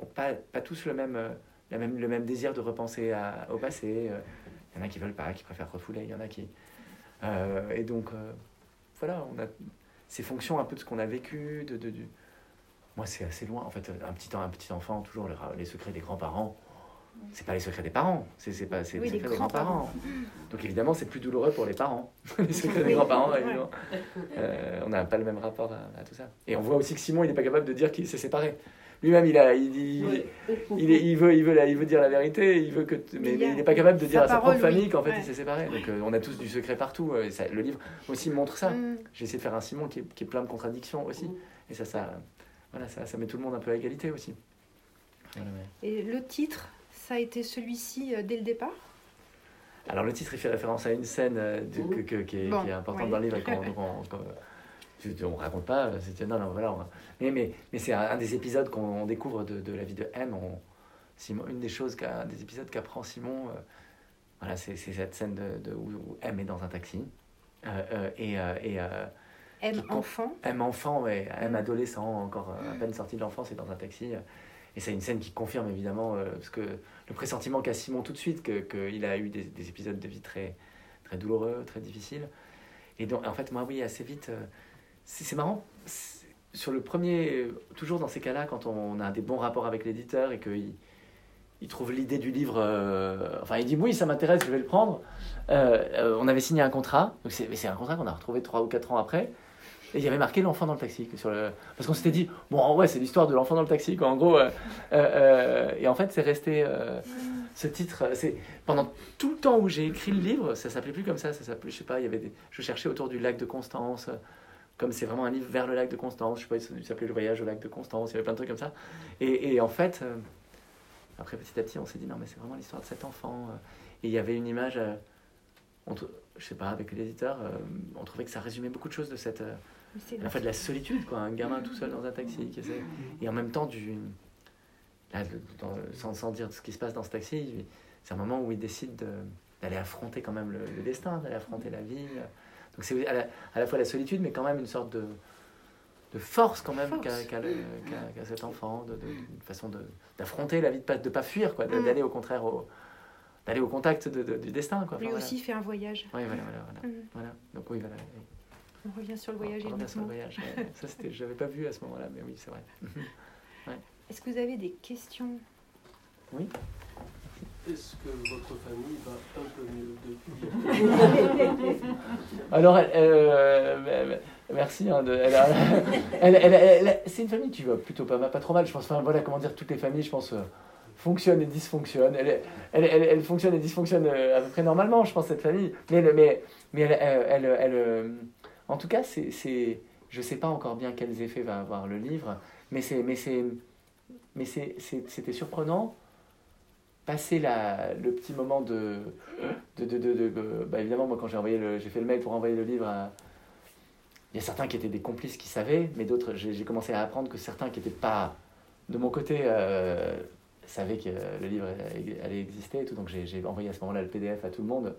n'ont pas, pas tous le même, euh, la même, le même désir de repenser à, au passé. Euh. Il y en a qui veulent pas, qui préfèrent refouler, il y en a qui. Euh, et donc, voilà, on a ces fonctions un peu de ce qu'on a vécu. De, de, Moi, c'est assez loin. En fait, un petit, un petit enfant, toujours les, les secrets des grands-parents c'est pas les secrets des parents, c'est pas les secrets des grands-parents. Donc évidemment, c'est plus douloureux pour les parents. *laughs* les secrets des grands-parents, évidemment. Euh, on n'a pas le même rapport à, tout ça. Et on voit aussi que Simon, il n'est pas capable de dire qu'il s'est séparé. Lui-même, il, a, il, il, il, veut, il, veut, il veut dire la vérité, il veut que, mais, il n'est pas capable de dire à sa propre famille qu'en fait il s'est séparé. Donc euh, on a tous du secret partout. Euh, et le livre aussi montre ça. Mm. J'ai essayé de faire un Simon qui est, qui est plein de contradictions aussi. Et ça, ça, voilà, ça, ça met tout le monde un peu à égalité aussi. Et le titre? Ça a été celui-ci euh, dès le départ? Alors le titre il fait référence à une scène euh, qui, est, qui, est, importante dans le livre. *laughs* on, ne raconte pas, c'est non, non, voilà. Mais, mais, mais c'est un, des épisodes qu'on découvre de, de, la vie de M. On, Simon, une des choses, des épisodes qu'apprend Simon, euh, voilà, c'est cette scène de, où, M est dans un taxi. et, et M enfant M enfant, ouais. M mm. adolescent, encore à peine sorti de l'enfance, et dans un taxi. Et c'est une scène qui confirme évidemment, euh, parce que le pressentiment qu'a Simon tout de suite, qu'il que a eu des, des, épisodes de vie très, très douloureux, très difficiles. Et donc, en fait, moi, oui, assez vite, euh, c'est marrant. Sur le premier, toujours dans ces cas-là, quand on a des bons rapports avec l'éditeur et qu'il il trouve l'idée du livre. enfin, il dit oui, ça m'intéresse, je vais le prendre. on avait signé un contrat, donc c'est un contrat qu'on a retrouvé trois ou quatre ans après. Et il y avait marqué l'enfant dans le taxi. Parce qu'on s'était dit, bon, ouais, c'est l'histoire de l'enfant dans le taxi, quoi, en gros. et en fait, c'est resté. ce titre, c'est pendant tout le temps où j'ai écrit le livre, ça s'appelait plus comme ça, ça s'appelait, je sais pas, il y avait je cherchais autour du lac de Constance, comme c'est vraiment un livre vers le lac de Constance, je sais pas, il s'appelait Le voyage au lac de Constance, il y avait plein de trucs comme ça. Et, en fait, euh, après petit à petit, on s'est dit non, mais c'est vraiment l'histoire de cet enfant. Euh. Et il y avait une image, euh, je sais pas, avec l'éditeur, on trouvait que ça résumait beaucoup de choses de cette. En fait, de la solitude, quoi, un gamin tout seul dans un taxi qui essaie. Et en même temps, du. Là, sans, sans, dire ce qui se passe dans ce taxi, c'est un moment où il décide d'aller affronter quand même le, le destin, d'aller affronter la vie. Donc c'est à, la, fois la solitude, mais quand même une sorte de, de force quand même qu'a cet enfant, de, une façon d'affronter la vie, de ne pas, de pas fuir, quoi, mm. d'aller au contraire au, d'aller au contact du destin. Quoi. Lui aussi fait un voyage. Oui, voilà, voilà. voilà. Mm. voilà. Donc oui, voilà. On revient sur le voyage. On, revient sur le voyage. Ça, c'était, je n'avais pas vu à ce moment-là, mais oui, c'est vrai. *laughs* ouais. Est-ce que vous avez des questions? Oui. Est-ce que votre famille va un peu mieux *laughs* depuis? Alors, euh, merci. Hein, *laughs* elle, elle, c'est une famille qui va plutôt pas, pas trop mal. Je pense, enfin, voilà, comment dire, toutes les familles, je pense, euh, fonctionnent et dysfonctionnent. Elle, elle, fonctionne et dysfonctionne euh, à peu près normalement, je pense, cette famille. Mais, mais, mais elle, elle, en tout cas, c'est, je sais pas encore bien quels effets va avoir le livre, mais c'est, mais c'est, mais c'était surprenant passer la, le petit moment de. de, de, de, bah évidemment, moi, quand j'ai envoyé le, j'ai fait le mail pour envoyer le livre Il y a certains qui étaient des complices qui savaient, mais d'autres, j'ai, commencé à apprendre que certains qui n'étaient pas de mon côté euh, savaient que le livre allait exister et tout. Donc j'ai, envoyé à ce moment-là le PDF à tout le monde.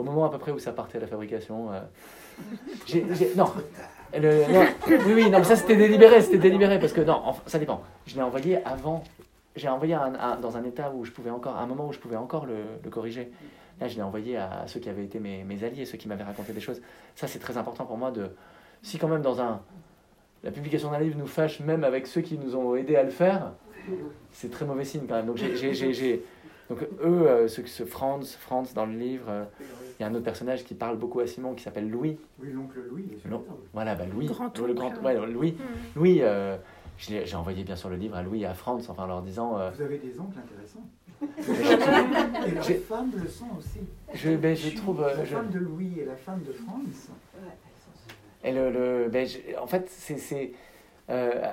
Au moment à peu près où ça partait à la fabrication. Euh, *laughs* non, oui, oui, non, mais ça c'était délibéré, c'était délibéré parce que non, ça dépend. Je l'ai envoyé avant j'ai envoyé dans un état où je pouvais encore, un moment où je pouvais encore le, corriger. Là, je l'ai envoyé à ceux qui avaient été mes, mes alliés, ceux qui m'avaient raconté des choses. Ça, c'est très important pour moi de. Si quand même dans un, la publication d'un livre nous fâche même avec ceux qui nous ont aidés à le faire, c'est très mauvais signe quand même. Donc j'ai, donc eux, euh, ce Franz, Franz dans le livre, euh, il y a un autre personnage qui parle beaucoup à Simon qui s'appelle Louis. Oui, l'oncle Louis. Voilà, bah Louis. Grand le grand, ouais, Louis. Hmm. Louis. Euh, j'ai envoyé bien sûr le livre à Louis et à Franz, enfin en leur disant. Euh, Vous avez des oncles intéressants. *laughs* et leurs femmes le sont aussi. Je, ben, je trouve. La femme de Louis et la femme de Franz. Et le, le ben, en fait, c'est. Euh,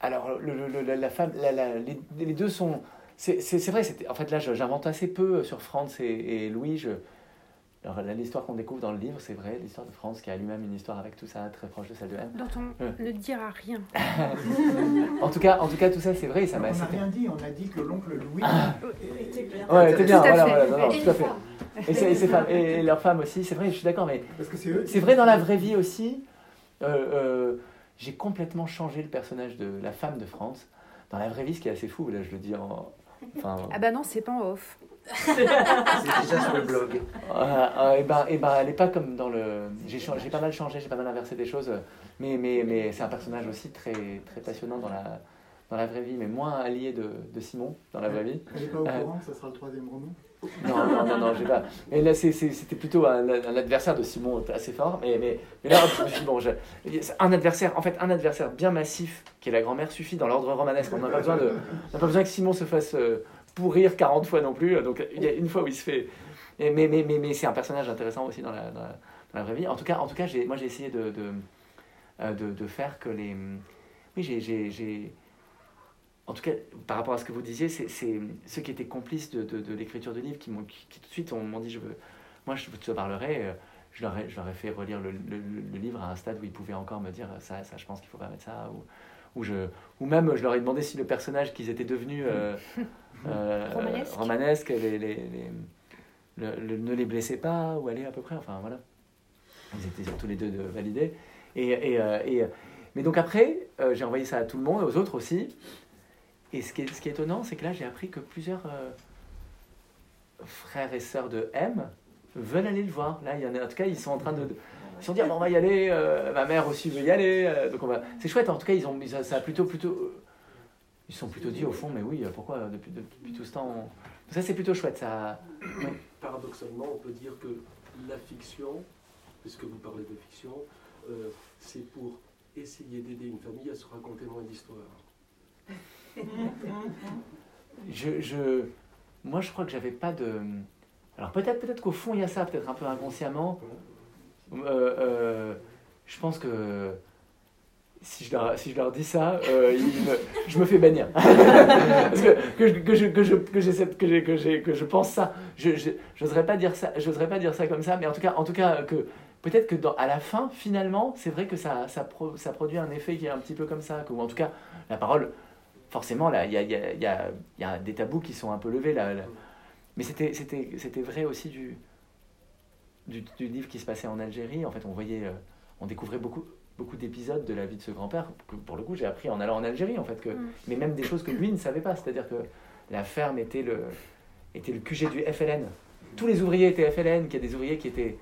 alors, le, la femme, la, les, les, deux sont. C'est vrai, en fait là, j'invente assez peu sur Franz et, et Louis. Je, alors l'histoire qu'on découvre dans le livre, c'est vrai, l'histoire de France qui a lui-même une histoire avec tout ça, très proche de celle de M. Dont on ne dira rien. *laughs* en, tout cas, en tout cas, tout ça, c'est vrai. Ça on n'a rien dit, on a dit que l'oncle Louis ah. était bien. Ouais, était bien, voilà, voilà, non, tout à fait. Et, et, ses femmes, et leurs femmes aussi, c'est vrai, je suis d'accord, mais c'est vrai dans la vraie vie aussi. Euh, euh, j'ai complètement changé le personnage de la femme de France. Dans la vraie vie, ce qui est assez fou, là je le dis en... Enfin, ah bah non, c'est pas en off c'est déjà sur le blog. et ben, et ben, elle n'est pas comme dans le. J'ai pas mal changé, j'ai pas mal inversé des choses, mais, mais, mais c'est un personnage aussi très, très passionnant dans la, dans la vraie vie, mais moins allié de, de Simon dans la vraie vie. Elle n'est pas au euh, courant que ça sera le troisième roman? Non, non, non, non, j'ai pas. Mais là, c'était plutôt un, adversaire de Simon assez fort. Mais, mais, mais là, *laughs* bon, un adversaire, en fait, un adversaire bien massif, qui est la grand-mère, suffit dans l'ordre romanesque. On n'a pas, besoin pas besoin que Simon se fasse. Euh, pourrir 40 fois non plus. Donc il y a une fois où il se fait. Mais, mais, mais, mais, c'est un personnage intéressant aussi dans la, dans la, vraie vie. En tout cas, en tout cas moi j'ai essayé de, de, euh, de, de, faire que les. Oui, j'ai. En tout cas, par rapport à ce que vous disiez, c'est ceux qui étaient complices de, de, de l'écriture du livre qui, qui, qui, tout de suite m'ont dit je veux, Moi, je te parlerai. Euh, je leur, ai, je leur ai fait relire le, le, le, livre à un stade où ils pouvaient encore me dire ça, ça je pense qu'il faut pas mettre ça. Ou, ou, je, ou même, je leur ai demandé si le personnage qu'ils étaient devenus. Euh, *laughs* euh, romanesque, les, les, ne les blessez pas, ou allez à peu près, enfin voilà. Ils étaient tous les deux de validés. Et, et, euh, et, mais donc après, j'ai envoyé ça à tout le monde, aux autres aussi. Et ce qui est, ce qui est étonnant, c'est que là, j'ai appris que plusieurs frères et sœurs de M veulent aller le voir. Là, il y en a, en tout cas, ils sont en train de. Ils sont dit, on va y aller, ma mère aussi veut y aller. donc on va... C'est chouette, en tout cas, ils ont, ça, ça a plutôt, plutôt ils se sont plutôt dit au fond, mais oui, pourquoi depuis, depuis tout ce temps Ça, c'est plutôt chouette. Ça... Paradoxalement, on peut dire que la fiction, puisque vous parlez de fiction, euh, c'est pour essayer d'aider une famille à se raconter moins d'histoires. Je, je, moi, je crois que j'avais pas de. Alors peut-être, peut-être qu'au fond il y a ça, peut-être un peu inconsciemment. Euh, euh, je pense que si je leur, dis ça, euh, je me fais bannir. *laughs* Parce que, que, je, que, je, que, je, que, que, que, je pense ça. Je n'oserais pas, dire ça, pas dire ça comme ça, mais en tout cas, en tout cas que peut-être que à la fin, finalement, c'est vrai que ça, ça, ça, produit un effet qui est un petit peu comme ça. Ou en tout cas, la parole, forcément, il y a, y, a, y, a, y a des tabous qui sont un peu levés. Là, Mais c'était vrai aussi du, du, du, livre qui se passait en Algérie. En fait, on voyait, on découvrait beaucoup beaucoup d'épisodes de la vie de ce grand-père que pour le coup j'ai appris en allant en Algérie en fait que mm. mais même des choses que lui ne savait pas c'est-à-dire que la ferme était le était le QG du FLN tous les ouvriers étaient FLN qu'il y a des ouvriers qui étaient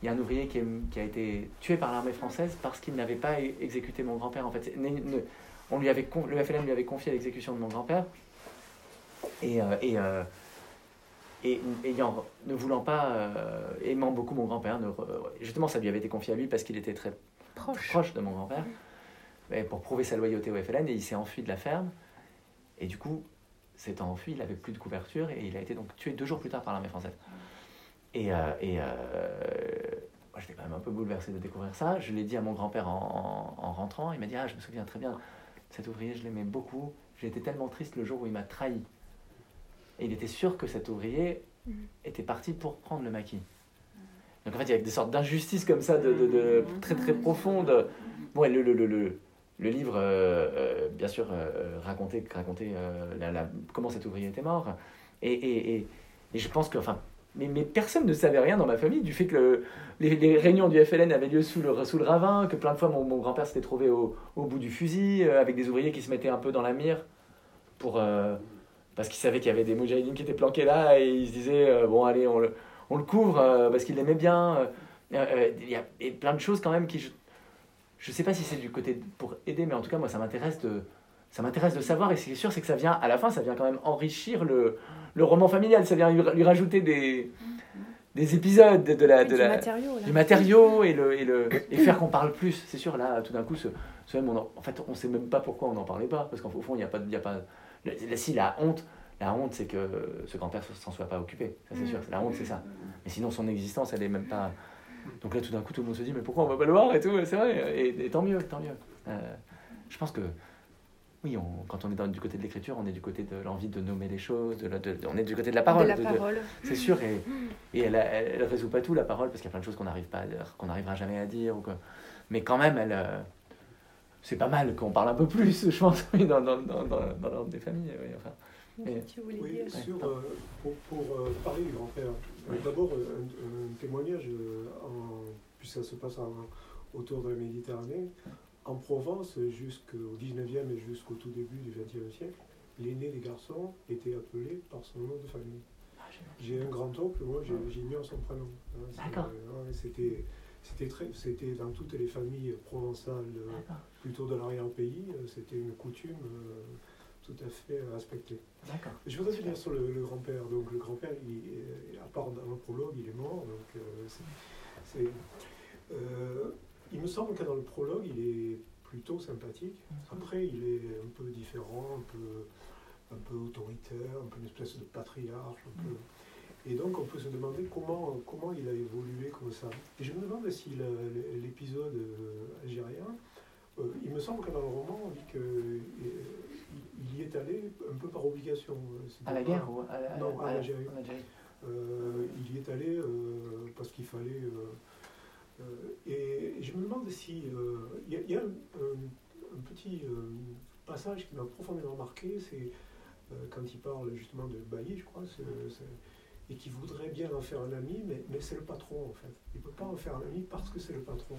il y a un ouvrier qui, qui a été tué par l'armée française parce qu'il n'avait pas exécuté mon grand-père en fait on lui avait le FLN lui avait confié l'exécution de mon grand-père et, euh, et euh, et ayant, ne voulant pas, euh, aimant beaucoup mon grand-père, justement ça lui avait été confié à lui parce qu'il était très proche, de mon grand-père, pour prouver sa loyauté au FLN, et il s'est enfui de la ferme. Et du coup, s'étant enfui, il n'avait plus de couverture, et il a été donc tué deux jours plus tard par l'armée française. Et, euh, et euh, moi, j'étais quand même un peu bouleversé de découvrir ça. Je l'ai dit à mon grand-père en, rentrant, il m'a dit, ah, je me souviens très bien, cet ouvrier, je l'aimais beaucoup, j'ai été tellement triste le jour où il m'a trahi. Et il était sûr que cet ouvrier mm. était parti pour prendre le maquis. Donc en fait, il y a des sortes d'injustices comme ça, de, de, très très profondes. Bon, le, le, le, le, livre, euh, euh, bien sûr, euh, racontait, racontait la, comment cet ouvrier était mort. Et, et, et, et je pense que, enfin, mais, personne ne savait rien dans ma famille du fait que les, réunions du FLN avaient lieu sous le, sous le ravin, que plein de fois mon, grand-père s'était trouvé au, bout du fusil, avec des ouvriers qui se mettaient un peu dans la mire pour, parce qu'ils savaient qu'il y avait des moudjahidines qui étaient planqués là, et ils se disaient, bon, allez, on le on le couvre euh, parce qu'il l'aimait bien. Euh, euh, il y a plein de choses quand même qui. Je ne sais pas si c'est du côté pour aider, mais en tout cas, moi, ça m'intéresse de, ça m'intéresse de savoir. Et ce qui est sûr, c'est que ça vient, à la fin, ça vient quand même enrichir le, le roman familial. Ça vient lui, rajouter des, des épisodes de, la, de du, la, matériau, du matériau et, le, et, le, et faire qu'on parle plus. C'est sûr, là, tout d'un coup, ce, ce même, en fait, on ne sait même pas pourquoi on n'en parlait pas. Parce qu'au fond, il n'y a pas. Y a pas si la honte, la honte, c'est que ce grand-père s'en soit pas occupé, ça c'est mm. sûr. La honte, c'est ça. Mais sinon, son existence, elle est même pas. Donc là, tout d'un coup, tout le monde se dit, mais pourquoi on va pas le voir et tout C'est vrai. Et, tant mieux, tant mieux. Euh, je pense que, oui, on, quand on est dans, du côté de l'écriture, on est du côté de l'envie de nommer les choses, de, on est du côté de la parole. c'est sûr. Et, et elle, elle, résout pas tout, la parole, parce qu'il y a plein de choses qu'on n'arrive pas à dire, qu'on n'arrivera jamais à dire. Ou Mais quand même, elle. Euh, c'est pas mal qu'on parle un peu plus, je pense, *laughs* dans, dans, dans, dans l'ordre des familles. Oui, enfin oui, sur, euh, pour, pour euh, parler du grand-père. D'abord, un, témoignage, euh, en, puisque ça se passe autour de la Méditerranée. En Provence, jusqu'au 19e et jusqu'au tout début du 20e siècle, l'aîné des garçons était appelé par son nom de famille. Ah, j'ai un grand-oncle, moi mis en son prénom. D'accord. C'était c'était dans toutes les familles provençales, plutôt de l'arrière-pays, c'était une coutume tout à fait respecté. D'accord. Je voudrais finir sur le, grand-père. Donc le grand-père, à part dans le prologue, il est mort. Donc euh, c'est, euh, il me semble que dans le prologue, il est plutôt sympathique. Mhm. Après, il est un peu différent, un peu, un peu autoritaire, un peu une espèce de patriarche. Un peu. Et donc, on peut se demander comment, comment il a évolué comme ça. Et je me demande si l'épisode euh, algérien, il me semble que dans le roman, on dit que il y est allé un peu par obligation. Euh, à la guerre ou à, Non, à, l'Algérie. Euh, il y est allé euh, parce qu'il fallait. Et je me demande si. Il y, a, un, petit passage qui m'a profondément marqué, c'est quand il parle justement de Bailly, je crois, et qui voudrait bien en faire un ami, mais, mais c'est le patron en fait. Il ne peut pas en faire un ami parce que c'est le patron.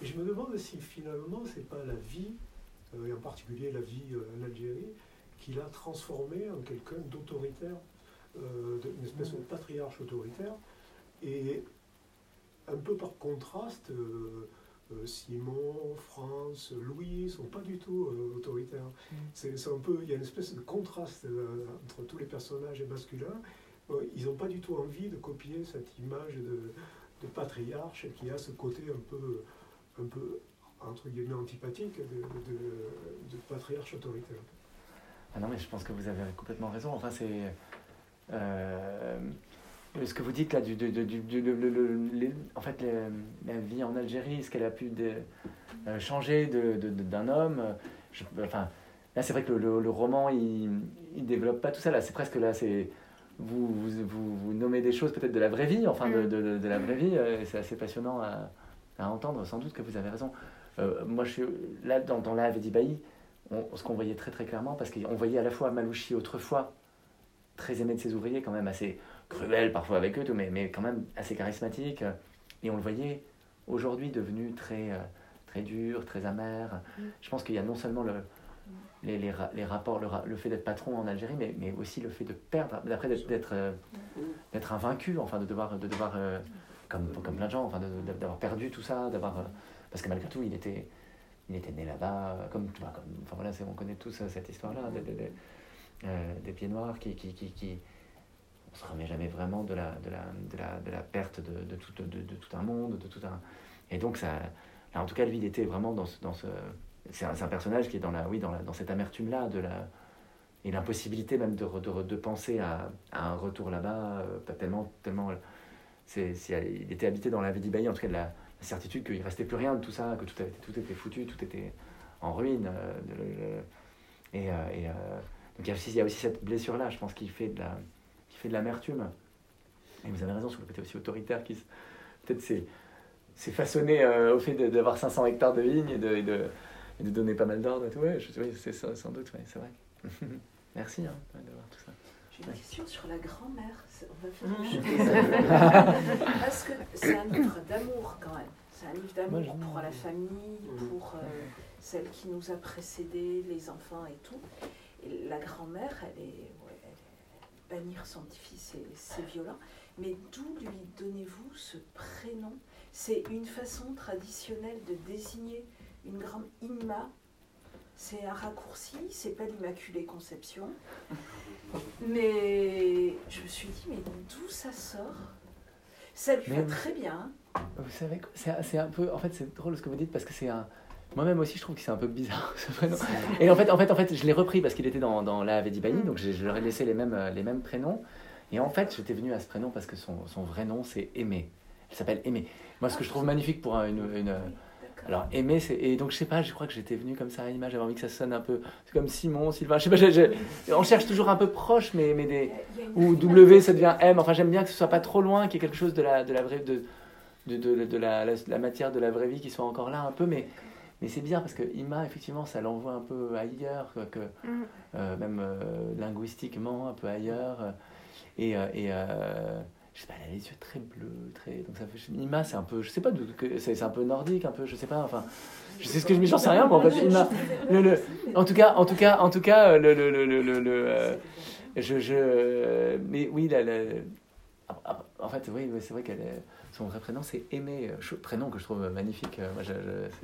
Et je me demande si finalement c'est pas la vie euh, et en particulier la vie euh, en Algérie, qu'il a transformé en quelqu'un d'autoritaire, euh, une espèce de patriarche autoritaire. Et un peu par contraste, Simon, France, Louis sont pas du tout autoritaires. Mm. C'est un peu, il y a une espèce de contraste entre tous les personnages masculins. ils n'ont pas du tout envie de copier cette image de, de patriarche qui a ce côté un peu, un peu entre guillemets antipathique de, de, patriarche autoritaire. Ah non, mais je pense que vous avez complètement raison. Enfin, c'est. Euh, ce que vous dites là, du, du, du, en fait, la vie en Algérie, ce qu'elle a pu euh, changer d'un homme. enfin, là, c'est vrai que le, roman, il ne développe pas tout ça. Là, c'est presque là, c'est. Vous, vous, vous, nommez des choses peut-être de la vraie vie, enfin de, mm. de, la vraie vie, euh, et c'est assez passionnant à, à, entendre, sans doute que vous avez raison. moi, je suis là, dans, dans la Bailly, ce qu'on voyait très très clairement, parce qu'on voyait à la fois Malouchi autrefois, très aimé de ses ouvriers, quand même assez cruel parfois avec eux, tout, mais, mais quand même assez charismatique, et on le voyait aujourd'hui devenu très, euh, très dur, très amer. Mm. Je pense qu'il y a non seulement le, les, les, les rapports, le, le fait d'être patron en Algérie, mais, mais aussi le fait de perdre, d'après d'être euh, d'être un vaincu, enfin de devoir, de devoir euh, comme, comme plein de gens, enfin d'avoir perdu tout ça, d'avoir parce que malgré tout il était il était né là-bas, comme, enfin voilà, on connaît tous euh, cette histoire-là, des, euh, des, pieds noirs qui, qui, qui, qui on se remet jamais vraiment de la, de la, de la, de la perte de, de, tout, de, tout un monde, de tout un... Et donc, ça, en tout cas, lui, il était vraiment dans ce... Dans ce c'est un, un, personnage qui est dans, la, oui, dans, la, dans cette amertume-là, et l'impossibilité même de, de, de, penser à, un retour là-bas, euh, tellement... tellement c'est, il était habité dans la vie d'Ibaï, en tout cas de la, certitude qu'il ne restait plus rien de tout ça, que tout, tout était foutu, tout était en ruine. Euh, et, euh, et donc il y, a aussi, il y, a aussi, cette blessure-là, je pense, qui fait de la, qui fait de l'amertume. Et vous avez raison sur le côté aussi autoritaire qui peut-être c'est façonné au fait d'avoir 500 hectares de vignes et de, et de, de donner pas mal d'ordre et tout. Ouais, oui, c'est sans doute, ouais, c'est vrai. *laughs* Merci hein, d'avoir tout ça. J'ai une question sur la grand-mère. Mmh. *laughs* Parce que c'est un livre d'amour quand même. C'est un livre d'amour pour la famille, pour euh, celle qui nous a précédés, les enfants et tout. Et la grand-mère, elle est, bannir son petit-fils, c'est violent. Mais d'où lui donnez-vous ce prénom? C'est une façon traditionnelle de désigner une grande Inma? C'est un raccourci, c'est pas l'Immaculée Conception. Mais je me suis dit, mais d'où ça sort? Ça lui va très bien. Vous savez, c'est un peu. En fait, c'est drôle ce que vous dites parce que c'est un. Moi-même aussi, je trouve que c'est un peu bizarre *laughs* ce prénom. Et en fait, en fait, en fait je l'ai repris parce qu'il était dans, dans la Vedibani, mm. donc je, leur ai laissé les mêmes, les mêmes prénoms. Et en fait, j'étais venu à ce prénom parce que son, son vrai nom, c'est Aimé. Elle s'appelle Aimé. Moi, ce que je trouve magnifique pour une, une alors aimer, c'est et donc je sais pas, je crois que j'étais venu comme ça à l'image, j'avais envie que ça sonne un peu, c'est comme Simon, Sylvain, je sais pas, on cherche toujours un peu proche, mais mais des ou W ça devient M. Enfin j'aime bien que ce soit pas trop loin, qu'il y ait quelque chose de la de la vraie de de, de, de la, la, matière de la vraie vie qui soit encore là un peu, mais mais c'est bien parce que Ima effectivement ça l'envoie un peu ailleurs, que mm. euh, même euh, linguistiquement un peu ailleurs et euh, et je sais pas, elle a les yeux très bleus, très. Donc ça fait. Ima, c'est un peu. Je sais pas, c'est un peu nordique, un peu, je sais pas, enfin. Je sais ce que je j'en sais rien, mais en fait, Ima. Le, le, en tout cas, en tout cas, en tout cas, le. le, le, le, le je, je, mais oui, la, en fait, oui, c'est vrai qu'elle son vrai prénom, c'est Aimé, prénom que je trouve magnifique.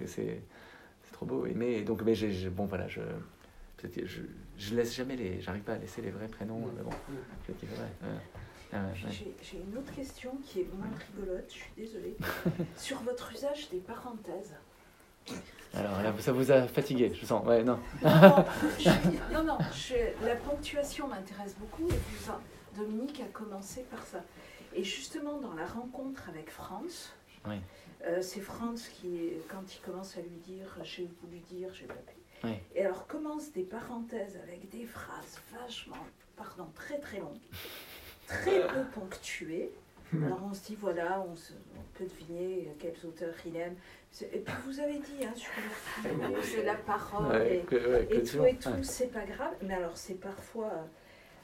C'est trop beau, Aimé. Donc, mais j'ai, bon, voilà, je, je, je laisse jamais les, j'arrive pas à laisser les vrais prénoms, mais bon, je ah j'ai une autre question qui est moins rigolote, je suis désolée. *laughs* Sur votre usage des parenthèses. Alors là, ça vous a fatigué, je sens. Ouais, non. non, non, *laughs* la ponctuation m'intéresse beaucoup et Dominique a commencé par ça. Et justement, dans la rencontre avec Euh, c'est Franz qui, quand il commence à lui dire j'ai voulu dire, j'ai pas pu. Et alors commence des parenthèses avec des phrases vachement, pardon, très très longues très peu ponctué. Alors on se dit, voilà, on, peut deviner quels auteurs il aime. Et puis vous avez dit, hein, sur le c'est la parole et, tout et tout, c'est pas grave. Mais alors c'est parfois euh,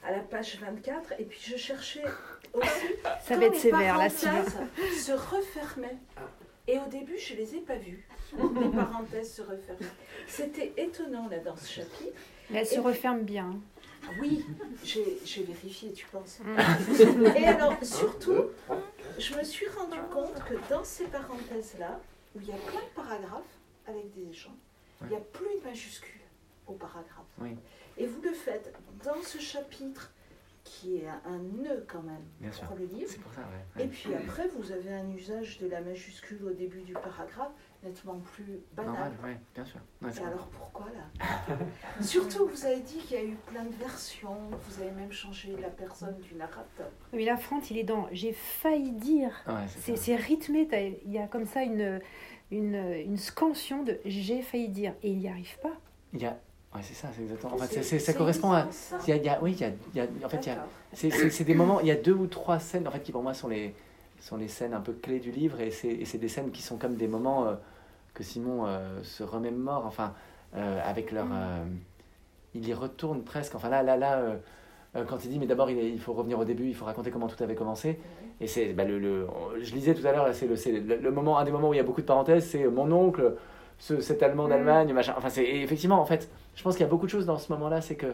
à la page 24. Et puis je cherchais aussi. *laughs* Ça va être sévère là, se refermaient. Et au début, je les ai pas vues. *laughs* Les parenthèses se refermaient. C'était étonnant là dans ce chapitre. Mais elles se referment bien. Oui, j'ai vérifié, tu penses. Mm. *laughs* Et alors, surtout, je me suis rendu compte que dans ces parenthèses-là, où il y a plein de paragraphes avec des gens. Il n'y a plus de majuscules au paragraphe. Et vous le faites dans ce chapitre qui est un nœud quand même pour le livre. Et puis après, vous avez un usage de la majuscule au début du paragraphe nettement plus banal. bien sûr. Et alors pourquoi là? *laughs* Surtout, vous avez dit qu'il y a eu plein de versions, vous avez même changé la personne du narrateur. Oui, la France, il est dans j'ai failli dire. c'est rythmé, il y a comme ça une, une, une scansion de j'ai failli dire et il n'y arrive pas. Il y a Ouais, c'est ça, c'est exactement. En fait, ça correspond à. Il y a, oui, il y a, il y a, en fait, c'est des moments. Il y a deux ou trois scènes, en fait, qui pour moi sont les, sont les scènes un peu clés du livre, et c'est des scènes qui sont comme des moments euh, que Simon euh, se remémore, enfin, euh, avec leur. Mm. il y retourne presque. Enfin, là, là, là, quand il dit, mais d'abord, il, il, faut revenir au début, il faut raconter comment tout avait commencé. Et c'est. Bah, le, le, je lisais tout à l'heure, c'est le, le, le, moment, un des moments où il y a beaucoup de parenthèses, c'est mon oncle, ce, cet Allemand mm. d'Allemagne, machin. Enfin, c'est effectivement, en fait je pense qu'il y a beaucoup de choses dans ce moment-là, c'est que euh,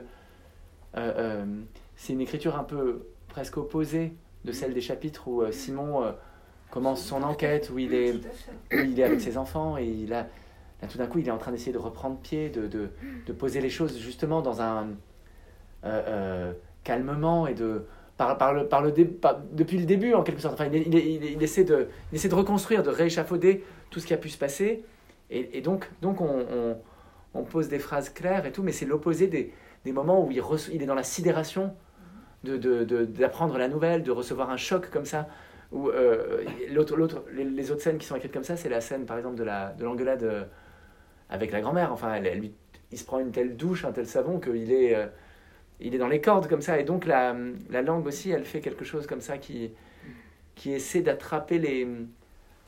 euh, c'est une écriture un peu presque opposée de celle des chapitres où euh, Simon commence son enquête, où il est, il est avec ses enfants et il a, là, tout d'un coup il est en train d'essayer de reprendre pied, de, de, de, poser les choses justement dans un calmement et de par, par le, par le depuis le début en quelque sorte. Enfin, il, il, il, essaie de, il essaie de reconstruire, de rééchafauder tout ce qui a pu se passer et, et donc, donc on on pose des phrases claires et tout, mais c'est l'opposé des, des, moments où il, il, est dans la sidération d'apprendre de, de, la nouvelle, de recevoir un choc comme ça. Euh, l'autre, les, autres scènes qui sont écrites comme ça, c'est la scène par exemple de l'engueulade de euh, avec la grand-mère. Enfin, elle, lui, il se prend une telle douche, un tel savon qu'il est, euh, il est dans les cordes comme ça. Et donc la, la, langue aussi, elle fait quelque chose comme ça qui, qui essaie d'attraper les.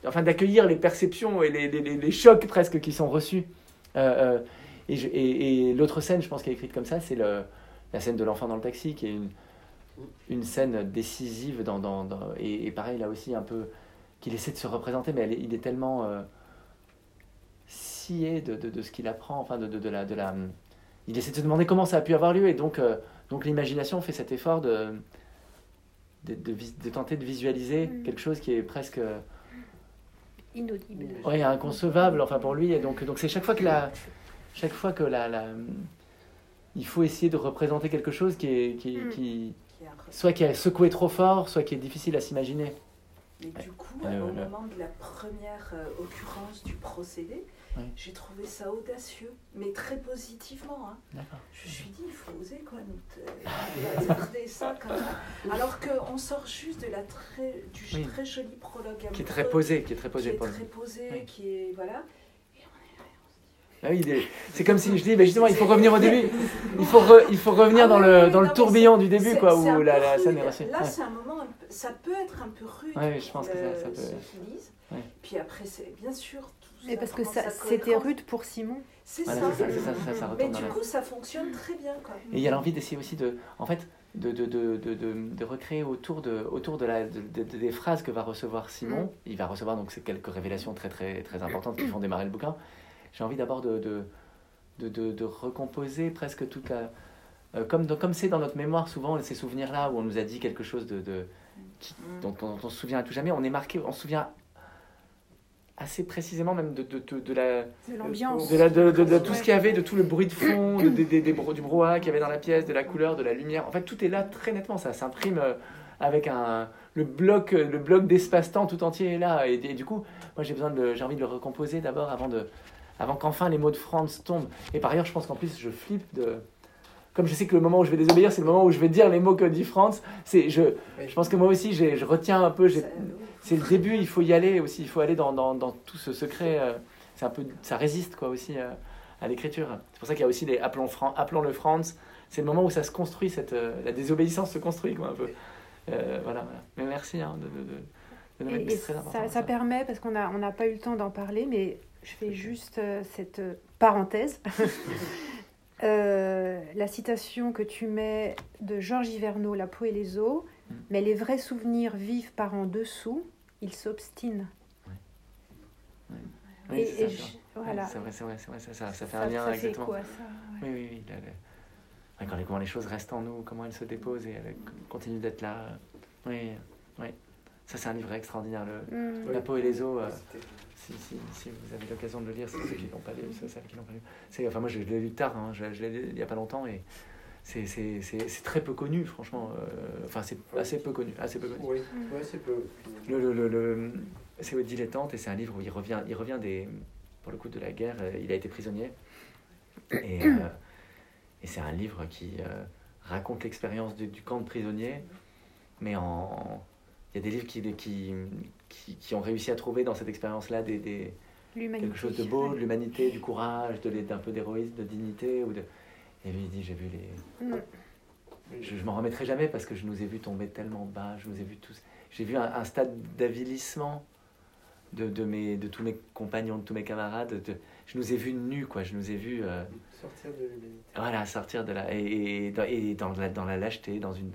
Enfin, d'accueillir les perceptions et les, les, les, chocs presque qui sont reçus. Et, l'autre scène, je pense, qui est écrite comme ça, c'est la scène de l'enfant dans le taxi, qui est une, une scène décisive. Dans, dans, et, pareil, là aussi, un peu, qu'il essaie de se représenter, mais il est tellement euh, scié de, de, ce qu'il apprend, enfin, de, de, la, de la. Il essaie de se demander comment ça a pu avoir lieu, et donc, euh, donc l'imagination fait cet effort de, de, de, tenter de visualiser mm. quelque chose qui est presque inaudible. Oui, inconcevable, enfin pour lui. Et donc, donc c'est chaque fois que la, chaque fois que la, la, il faut essayer de représenter quelque chose qui est, qui, mm. qui soit qui a secoué trop fort, soit qui est difficile à s'imaginer. Mais du coup, au moment de la première euh, occurrence du procédé, j'ai trouvé ça audacieux, mais très positivement. Hein. Je me suis dit, il faut oser quoi, nous *laughs* garder ça comme ça. Alors qu'on sort juste de la très, du très joli prologue Qui est très posé, qui est très posé. Qui est très posé, qui est... Voilà. Ah oui, c'est comme si je dis, mais justement, il faut revenir au début. Il faut, il faut revenir ah dans le, dans le tourbillon du début, quoi, où la, la scène est reçue. Là, c'est un moment, ça peut être un peu rude. Oui, je pense que ça, ça peut. Puis après, c'est bien sûr. Et parce que c'était rude pour Simon. C'est ça. Mais du coup, ça fonctionne très bien. Quoi. Et il y a l'envie d'essayer aussi de, en fait, de, de, de, de, de recréer autour, de, autour de la, des phrases que va recevoir Simon. Mm. Il va recevoir donc ces quelques révélations très, très, très importantes qui font démarrer le bouquin j'ai envie d'abord de, de, de, de, recomposer presque toute la... Euh, comme comme c'est dans notre mémoire souvent, ces souvenirs-là où on nous a dit quelque chose de, de mm. dont, on, se souvient à tout jamais, on est marqué, on se souvient assez précisément même de, de, de, la de l'ambiance. de, de, de, tout ce qu'il y avait de tout le bruit de fond du brouhaha qu'il y avait dans la pièce de la couleur de la lumière. En fait tout est là très nettement. Ça s'imprime euh, avec un le bloc le bloc d'espace-temps tout entier est là. Et, et du coup moi j'ai besoin de j'ai envie de le recomposer d'abord avant de avant qu'enfin les mots de Franz tombent. Et par ailleurs, je pense qu'en plus, je flippe de. Comme je sais que le moment où je vais désobéir, c'est le moment où je vais dire les mots que dit Franz. C'est, je, je pense que moi aussi, je retiens un peu. C'est le début, il faut y aller aussi. Il faut aller dans, dans, dans tout ce secret. Euh, c'est un peu, ça résiste quoi aussi euh, à l'écriture. C'est pour ça qu'il y a aussi les appelons, appelons le Franz. C'est le moment où ça se construit, cette, euh, la désobéissance se construit quoi un peu. voilà, voilà, Mais merci hein, de, de, de, ça, ça, permet, parce qu'on n'a on n'a pas eu le temps d'en parler, mais je fais juste euh, cette parenthèse. *laughs* Euh, la citation que tu mets de Georges Hiverneau, La peau et les os, mm. mais les vrais souvenirs vivent par en dessous, ils s'obstinent. Oui, c'est voilà. C'est vrai, c'est vrai, vrai, ça, ça, ça fait un lien ça exactement. Quoi, ça Oui, oui, oui. quand comment les choses restent en nous, comment elles se déposent et elles continuent d'être là. Oui, oui. Ça, c'est un livre extraordinaire, le, mm. La peau et les os. Si, si, si, vous avez l'occasion de le lire, c'est ceux qui l'ont pas lu, ceux qui l'ont pas lu. Enfin, moi, je l'ai lu tard, hein, je, je l'ai lu il n'y a pas longtemps, et c'est très peu connu, franchement. Euh, enfin, c'est assez peu connu. Assez peu connu. Oui, ouais, c'est peu. Le, le, le, c'est Dilettante et c'est un livre où il revient, il revient des, pour le coup de la guerre. Euh, il a été prisonnier. Et, euh, et c'est un livre qui raconte l'expérience du, camp de prisonniers, mais en. Il y a des livres qui, qui, qui, qui ont réussi à trouver dans cette expérience-là des, des quelque chose de beau, de l'humanité, du courage, d'un peu d'héroïsme, de dignité. Ou de... Et lui, il dit J'ai vu les. Mm. Je, je m'en remettrai jamais parce que je nous ai vus tomber tellement bas, je nous ai vus tous. J'ai vu un, stade d'avilissement de, de, mes, de tous mes compagnons, de tous mes camarades. De, je nous ai vus nus, quoi. Je nous ai vus. Euh, sortir de l'humanité. Voilà, sortir de la. Et, et, dans, et dans, la, dans la lâcheté, dans une.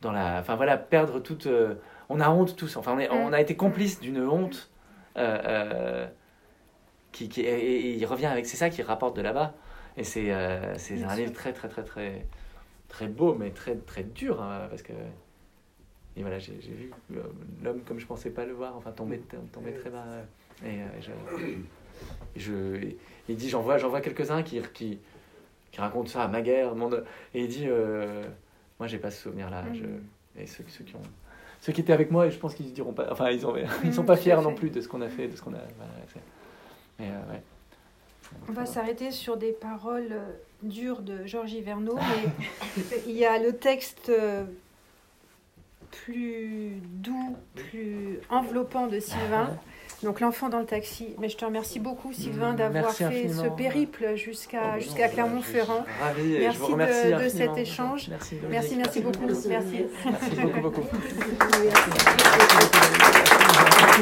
Dans la. Enfin voilà, perdre toute. Euh, on a honte tous. Enfin, on, est, on a été complices d'une honte. Euh, qui, qui, et, il revient avec. C'est ça qui rapporte de là-bas. Et c'est euh, c'est un livre très, très, très, très, très beau, mais très, très dur, hein, parce que. Et voilà, j'ai vu euh, l'homme comme je pensais pas le voir, enfin tomber, tomber très bas. Et, euh, je, je, il dit j'en vois, vois quelques-uns qui, qui, qui, racontent ça à ma guerre, monde, et il dit moi j'ai pas ce souvenir-là. Je, mm. et ceux, ceux, qui ont, ceux qui étaient avec moi, et je pense qu'ils diront pas, enfin ils, ont, ils sont pas fiers non plus de ce qu'on a fait, de ce qu'on a. Voilà, mais ouais. On va s'arrêter sur des paroles euh, dures de Georges Verneau, mais *laughs* il y a le texte euh, plus doux, plus enveloppant de Sylvain. Donc l'enfant dans le taxi. Mais je te remercie beaucoup Sylvain d'avoir fait ce périple jusqu'à oh, jusqu'à Clermont-Ferrand. Merci de, de, cet échange. Merci, merci, merci beaucoup. Merci. Merci beaucoup, beaucoup. *laughs* *laughs*